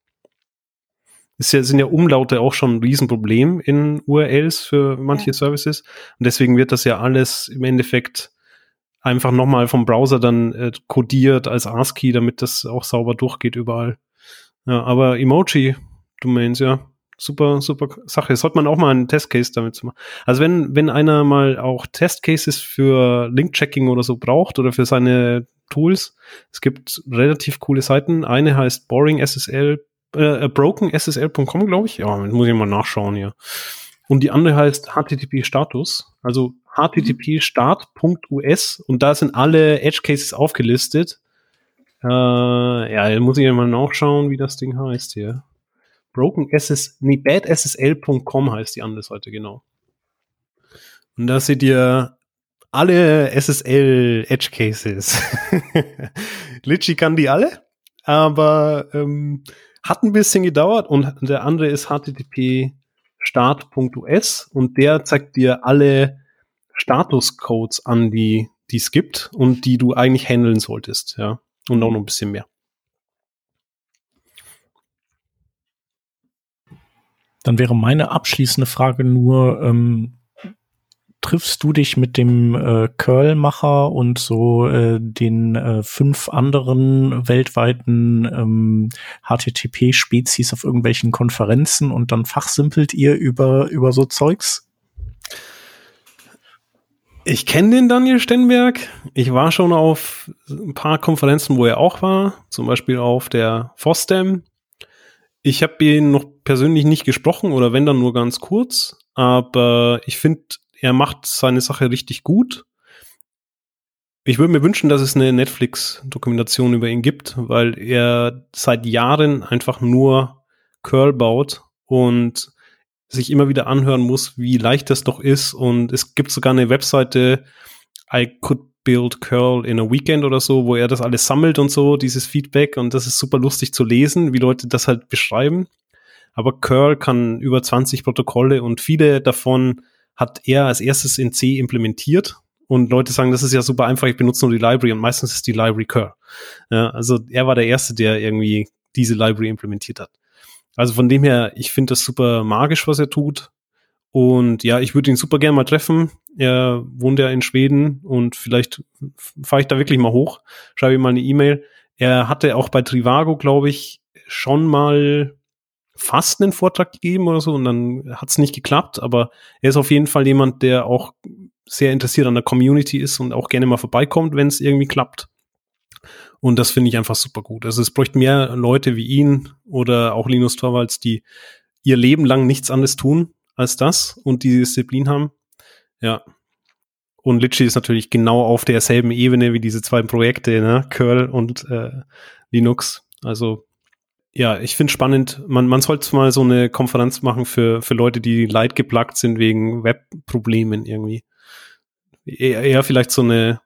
Es sind ja Umlaute auch schon ein Riesenproblem in URLs für manche ja. Services. Und deswegen wird das ja alles im Endeffekt einfach nochmal vom Browser dann äh, codiert als ASCII, damit das auch sauber durchgeht überall. Ja, aber Emoji-Domains, ja, super, super Sache. Sollte man auch mal einen Testcase damit zu machen. Also wenn, wenn einer mal auch Testcases für Link-Checking oder so braucht oder für seine Tools, es gibt relativ coole Seiten. Eine heißt Boring SSL, äh, brokenssl.com, glaube ich. Ja, muss ich mal nachschauen hier. Und die andere heißt HTTP Status, also HTTP Start.us und da sind alle Edge Cases aufgelistet. Äh, ja, muss ich mal nachschauen, wie das Ding heißt hier. Broken SS, nee, badssl.com heißt die andere Seite, genau. Und da seht ihr alle SSL Edge Cases. Litchi kann die alle, aber ähm, hat ein bisschen gedauert und der andere ist http start.us und der zeigt dir alle Statuscodes an, die es gibt und die du eigentlich handeln solltest, ja. Und auch noch ein bisschen mehr. Dann wäre meine abschließende Frage nur, ähm, triffst du dich mit dem äh, Curl-Macher und so äh, den äh, fünf anderen weltweiten ähm, HTTP-Spezies auf irgendwelchen Konferenzen und dann fachsimpelt ihr über, über so Zeugs? Ich kenne den Daniel Stenberg. Ich war schon auf ein paar Konferenzen, wo er auch war, zum Beispiel auf der FOSDEM ich habe ihn noch persönlich nicht gesprochen oder wenn dann nur ganz kurz, aber ich finde, er macht seine Sache richtig gut. Ich würde mir wünschen, dass es eine Netflix-Dokumentation über ihn gibt, weil er seit Jahren einfach nur Curl baut und sich immer wieder anhören muss, wie leicht das doch ist. Und es gibt sogar eine Webseite, I could Build Curl in a Weekend oder so, wo er das alles sammelt und so, dieses Feedback. Und das ist super lustig zu lesen, wie Leute das halt beschreiben. Aber Curl kann über 20 Protokolle und viele davon hat er als erstes in C implementiert. Und Leute sagen, das ist ja super einfach, ich benutze nur die Library und meistens ist die Library Curl. Ja, also er war der Erste, der irgendwie diese Library implementiert hat. Also von dem her, ich finde das super magisch, was er tut. Und ja, ich würde ihn super gerne mal treffen. Er wohnt ja in Schweden und vielleicht fahre ich da wirklich mal hoch, schreibe ihm mal eine E-Mail. Er hatte auch bei Trivago, glaube ich, schon mal fast einen Vortrag gegeben oder so und dann hat es nicht geklappt, aber er ist auf jeden Fall jemand, der auch sehr interessiert an der Community ist und auch gerne mal vorbeikommt, wenn es irgendwie klappt. Und das finde ich einfach super gut. Also es bräuchte mehr Leute wie ihn oder auch Linus Torvalds, die ihr Leben lang nichts anderes tun als das und die Disziplin haben. Ja. Und Litchi ist natürlich genau auf derselben Ebene wie diese zwei Projekte, ne? Curl und äh, Linux. Also ja, ich finde spannend. Man, man sollte mal so eine Konferenz machen für, für Leute, die leid geplagt sind wegen Webproblemen irgendwie. Eher, eher vielleicht so eine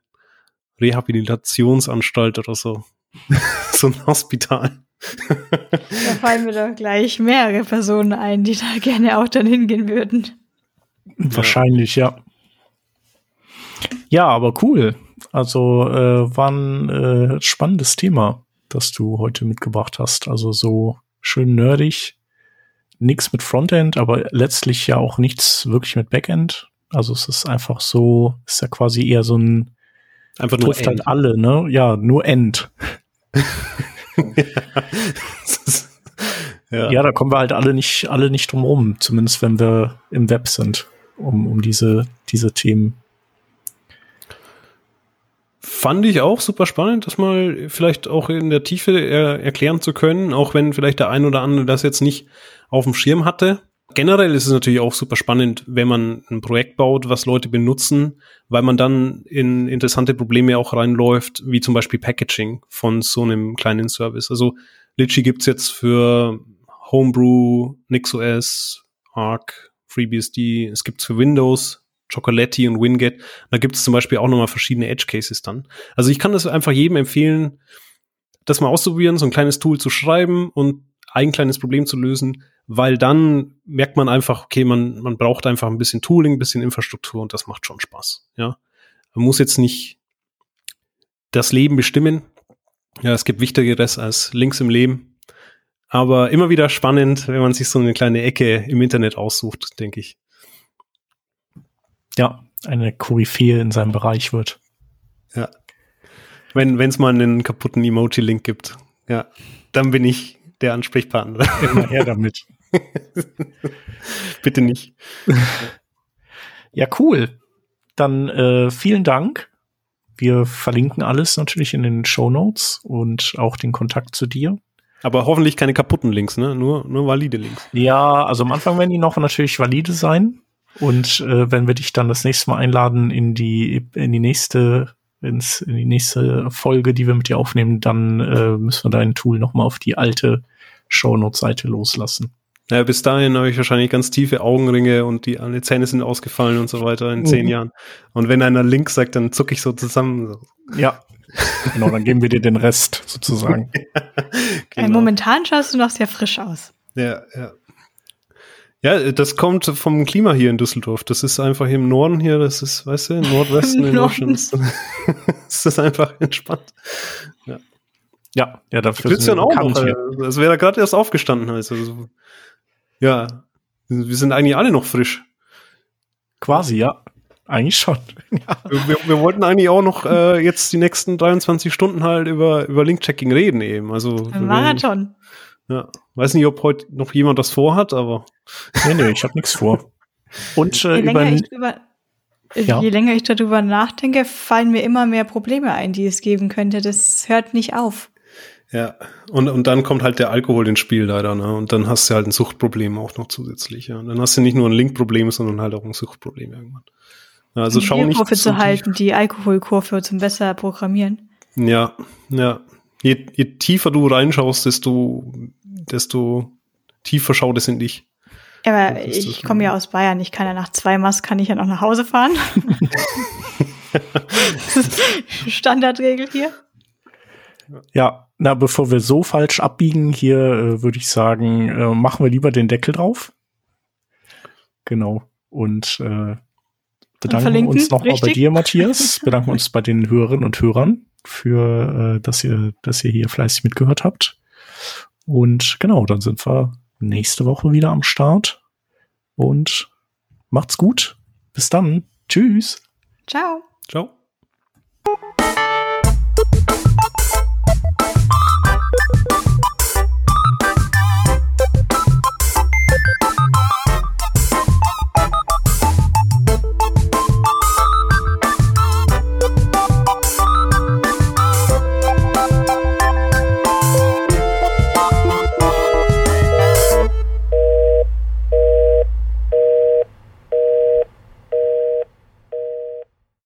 Rehabilitationsanstalt oder so. so ein Hospital. da fallen mir doch gleich mehrere Personen ein, die da gerne auch dann hingehen würden. Wahrscheinlich, ja. Ja, aber cool. Also äh, war ein äh, spannendes Thema das du heute mitgebracht hast. Also so schön nerdig, nichts mit Frontend, aber letztlich ja auch nichts wirklich mit Backend. Also es ist einfach so, ist ja quasi eher so ein einfach nur trifft halt alle, ne? Ja, nur End. ja. ja, da kommen wir halt alle nicht, alle nicht drum rum, zumindest wenn wir im Web sind, um, um diese, diese Themen Fand ich auch super spannend, das mal vielleicht auch in der Tiefe er erklären zu können, auch wenn vielleicht der ein oder andere das jetzt nicht auf dem Schirm hatte. Generell ist es natürlich auch super spannend, wenn man ein Projekt baut, was Leute benutzen, weil man dann in interessante Probleme auch reinläuft, wie zum Beispiel Packaging von so einem kleinen Service. Also Litchi gibt's jetzt für Homebrew, NixOS, Arc, FreeBSD, es gibt's für Windows, Chocolatey und Winget. Da gibt es zum Beispiel auch nochmal verschiedene Edge Cases dann. Also ich kann das einfach jedem empfehlen, das mal auszuprobieren, so ein kleines Tool zu schreiben und ein kleines Problem zu lösen, weil dann merkt man einfach, okay, man, man braucht einfach ein bisschen Tooling, ein bisschen Infrastruktur und das macht schon Spaß. Ja, man muss jetzt nicht das Leben bestimmen. Ja, es gibt Wichtigeres als Links im Leben. Aber immer wieder spannend, wenn man sich so eine kleine Ecke im Internet aussucht, denke ich ja, eine Koryphäe in seinem Bereich wird. Ja. Wenn es mal einen kaputten Emoji-Link gibt, ja, dann bin ich der Ansprechpartner. Immer her damit. Bitte nicht. Ja, cool. Dann äh, vielen Dank. Wir verlinken alles natürlich in den Show Notes und auch den Kontakt zu dir. Aber hoffentlich keine kaputten Links, ne? Nur, nur valide Links. Ja, also am Anfang werden die noch natürlich valide sein. Und äh, wenn wir dich dann das nächste Mal einladen in die, in die nächste, ins, in die nächste Folge, die wir mit dir aufnehmen, dann äh, müssen wir dein Tool nochmal auf die alte Shownote-Seite loslassen. Ja, bis dahin habe ich wahrscheinlich ganz tiefe Augenringe und die alle Zähne sind ausgefallen und so weiter in zehn mhm. Jahren. Und wenn einer links sagt, dann zucke ich so zusammen. Ja. genau, dann geben wir dir den Rest sozusagen. ja, genau. momentan schaust du noch sehr frisch aus. Ja, ja. Ja, das kommt vom Klima hier in Düsseldorf. Das ist einfach im Norden hier, das ist, weißt du, im Nordwesten in ist das einfach entspannt. Ja, ja, ja dafür Christian auch noch. Hier. Also wäre da gerade erst aufgestanden. Also, ja, wir sind eigentlich alle noch frisch. Quasi, ja. Eigentlich schon. ja. wir, wir, wollten eigentlich auch noch äh, jetzt die nächsten 23 Stunden halt über, über Link-Checking reden eben. Also, Ein Marathon. Ja, weiß nicht, ob heute noch jemand das vorhat, aber. Nee, nee, ich habe nichts vor. Und äh, je, länger ich drüber, ja. je länger ich darüber nachdenke, fallen mir immer mehr Probleme ein, die es geben könnte. Das hört nicht auf. Ja, und, und dann kommt halt der Alkohol ins Spiel leider, ne? Und dann hast du halt ein Suchtproblem auch noch zusätzlich, ja. Und dann hast du nicht nur ein Linkproblem, sondern halt auch ein Suchtproblem irgendwann. Also schau nicht. Die Kurve zu halten, die Alkoholkurve zum besser programmieren. Ja, ja je, je tiefer du reinschaust, desto, desto tiefer schaut es in dich. Aber ich komme ja aus Bayern. Ich kann ja nach zwei Mass kann ich ja noch nach Hause fahren. Standardregel hier. Ja, na, bevor wir so falsch abbiegen, hier äh, würde ich sagen, äh, machen wir lieber den Deckel drauf. Genau. Und äh, bedanken uns nochmal bei dir, Matthias. bedanken uns bei den Hörerinnen und Hörern für, äh, dass ihr, dass ihr hier fleißig mitgehört habt. Und genau, dann sind wir nächste Woche wieder am Start. Und macht's gut. Bis dann. Tschüss. Ciao. Ciao.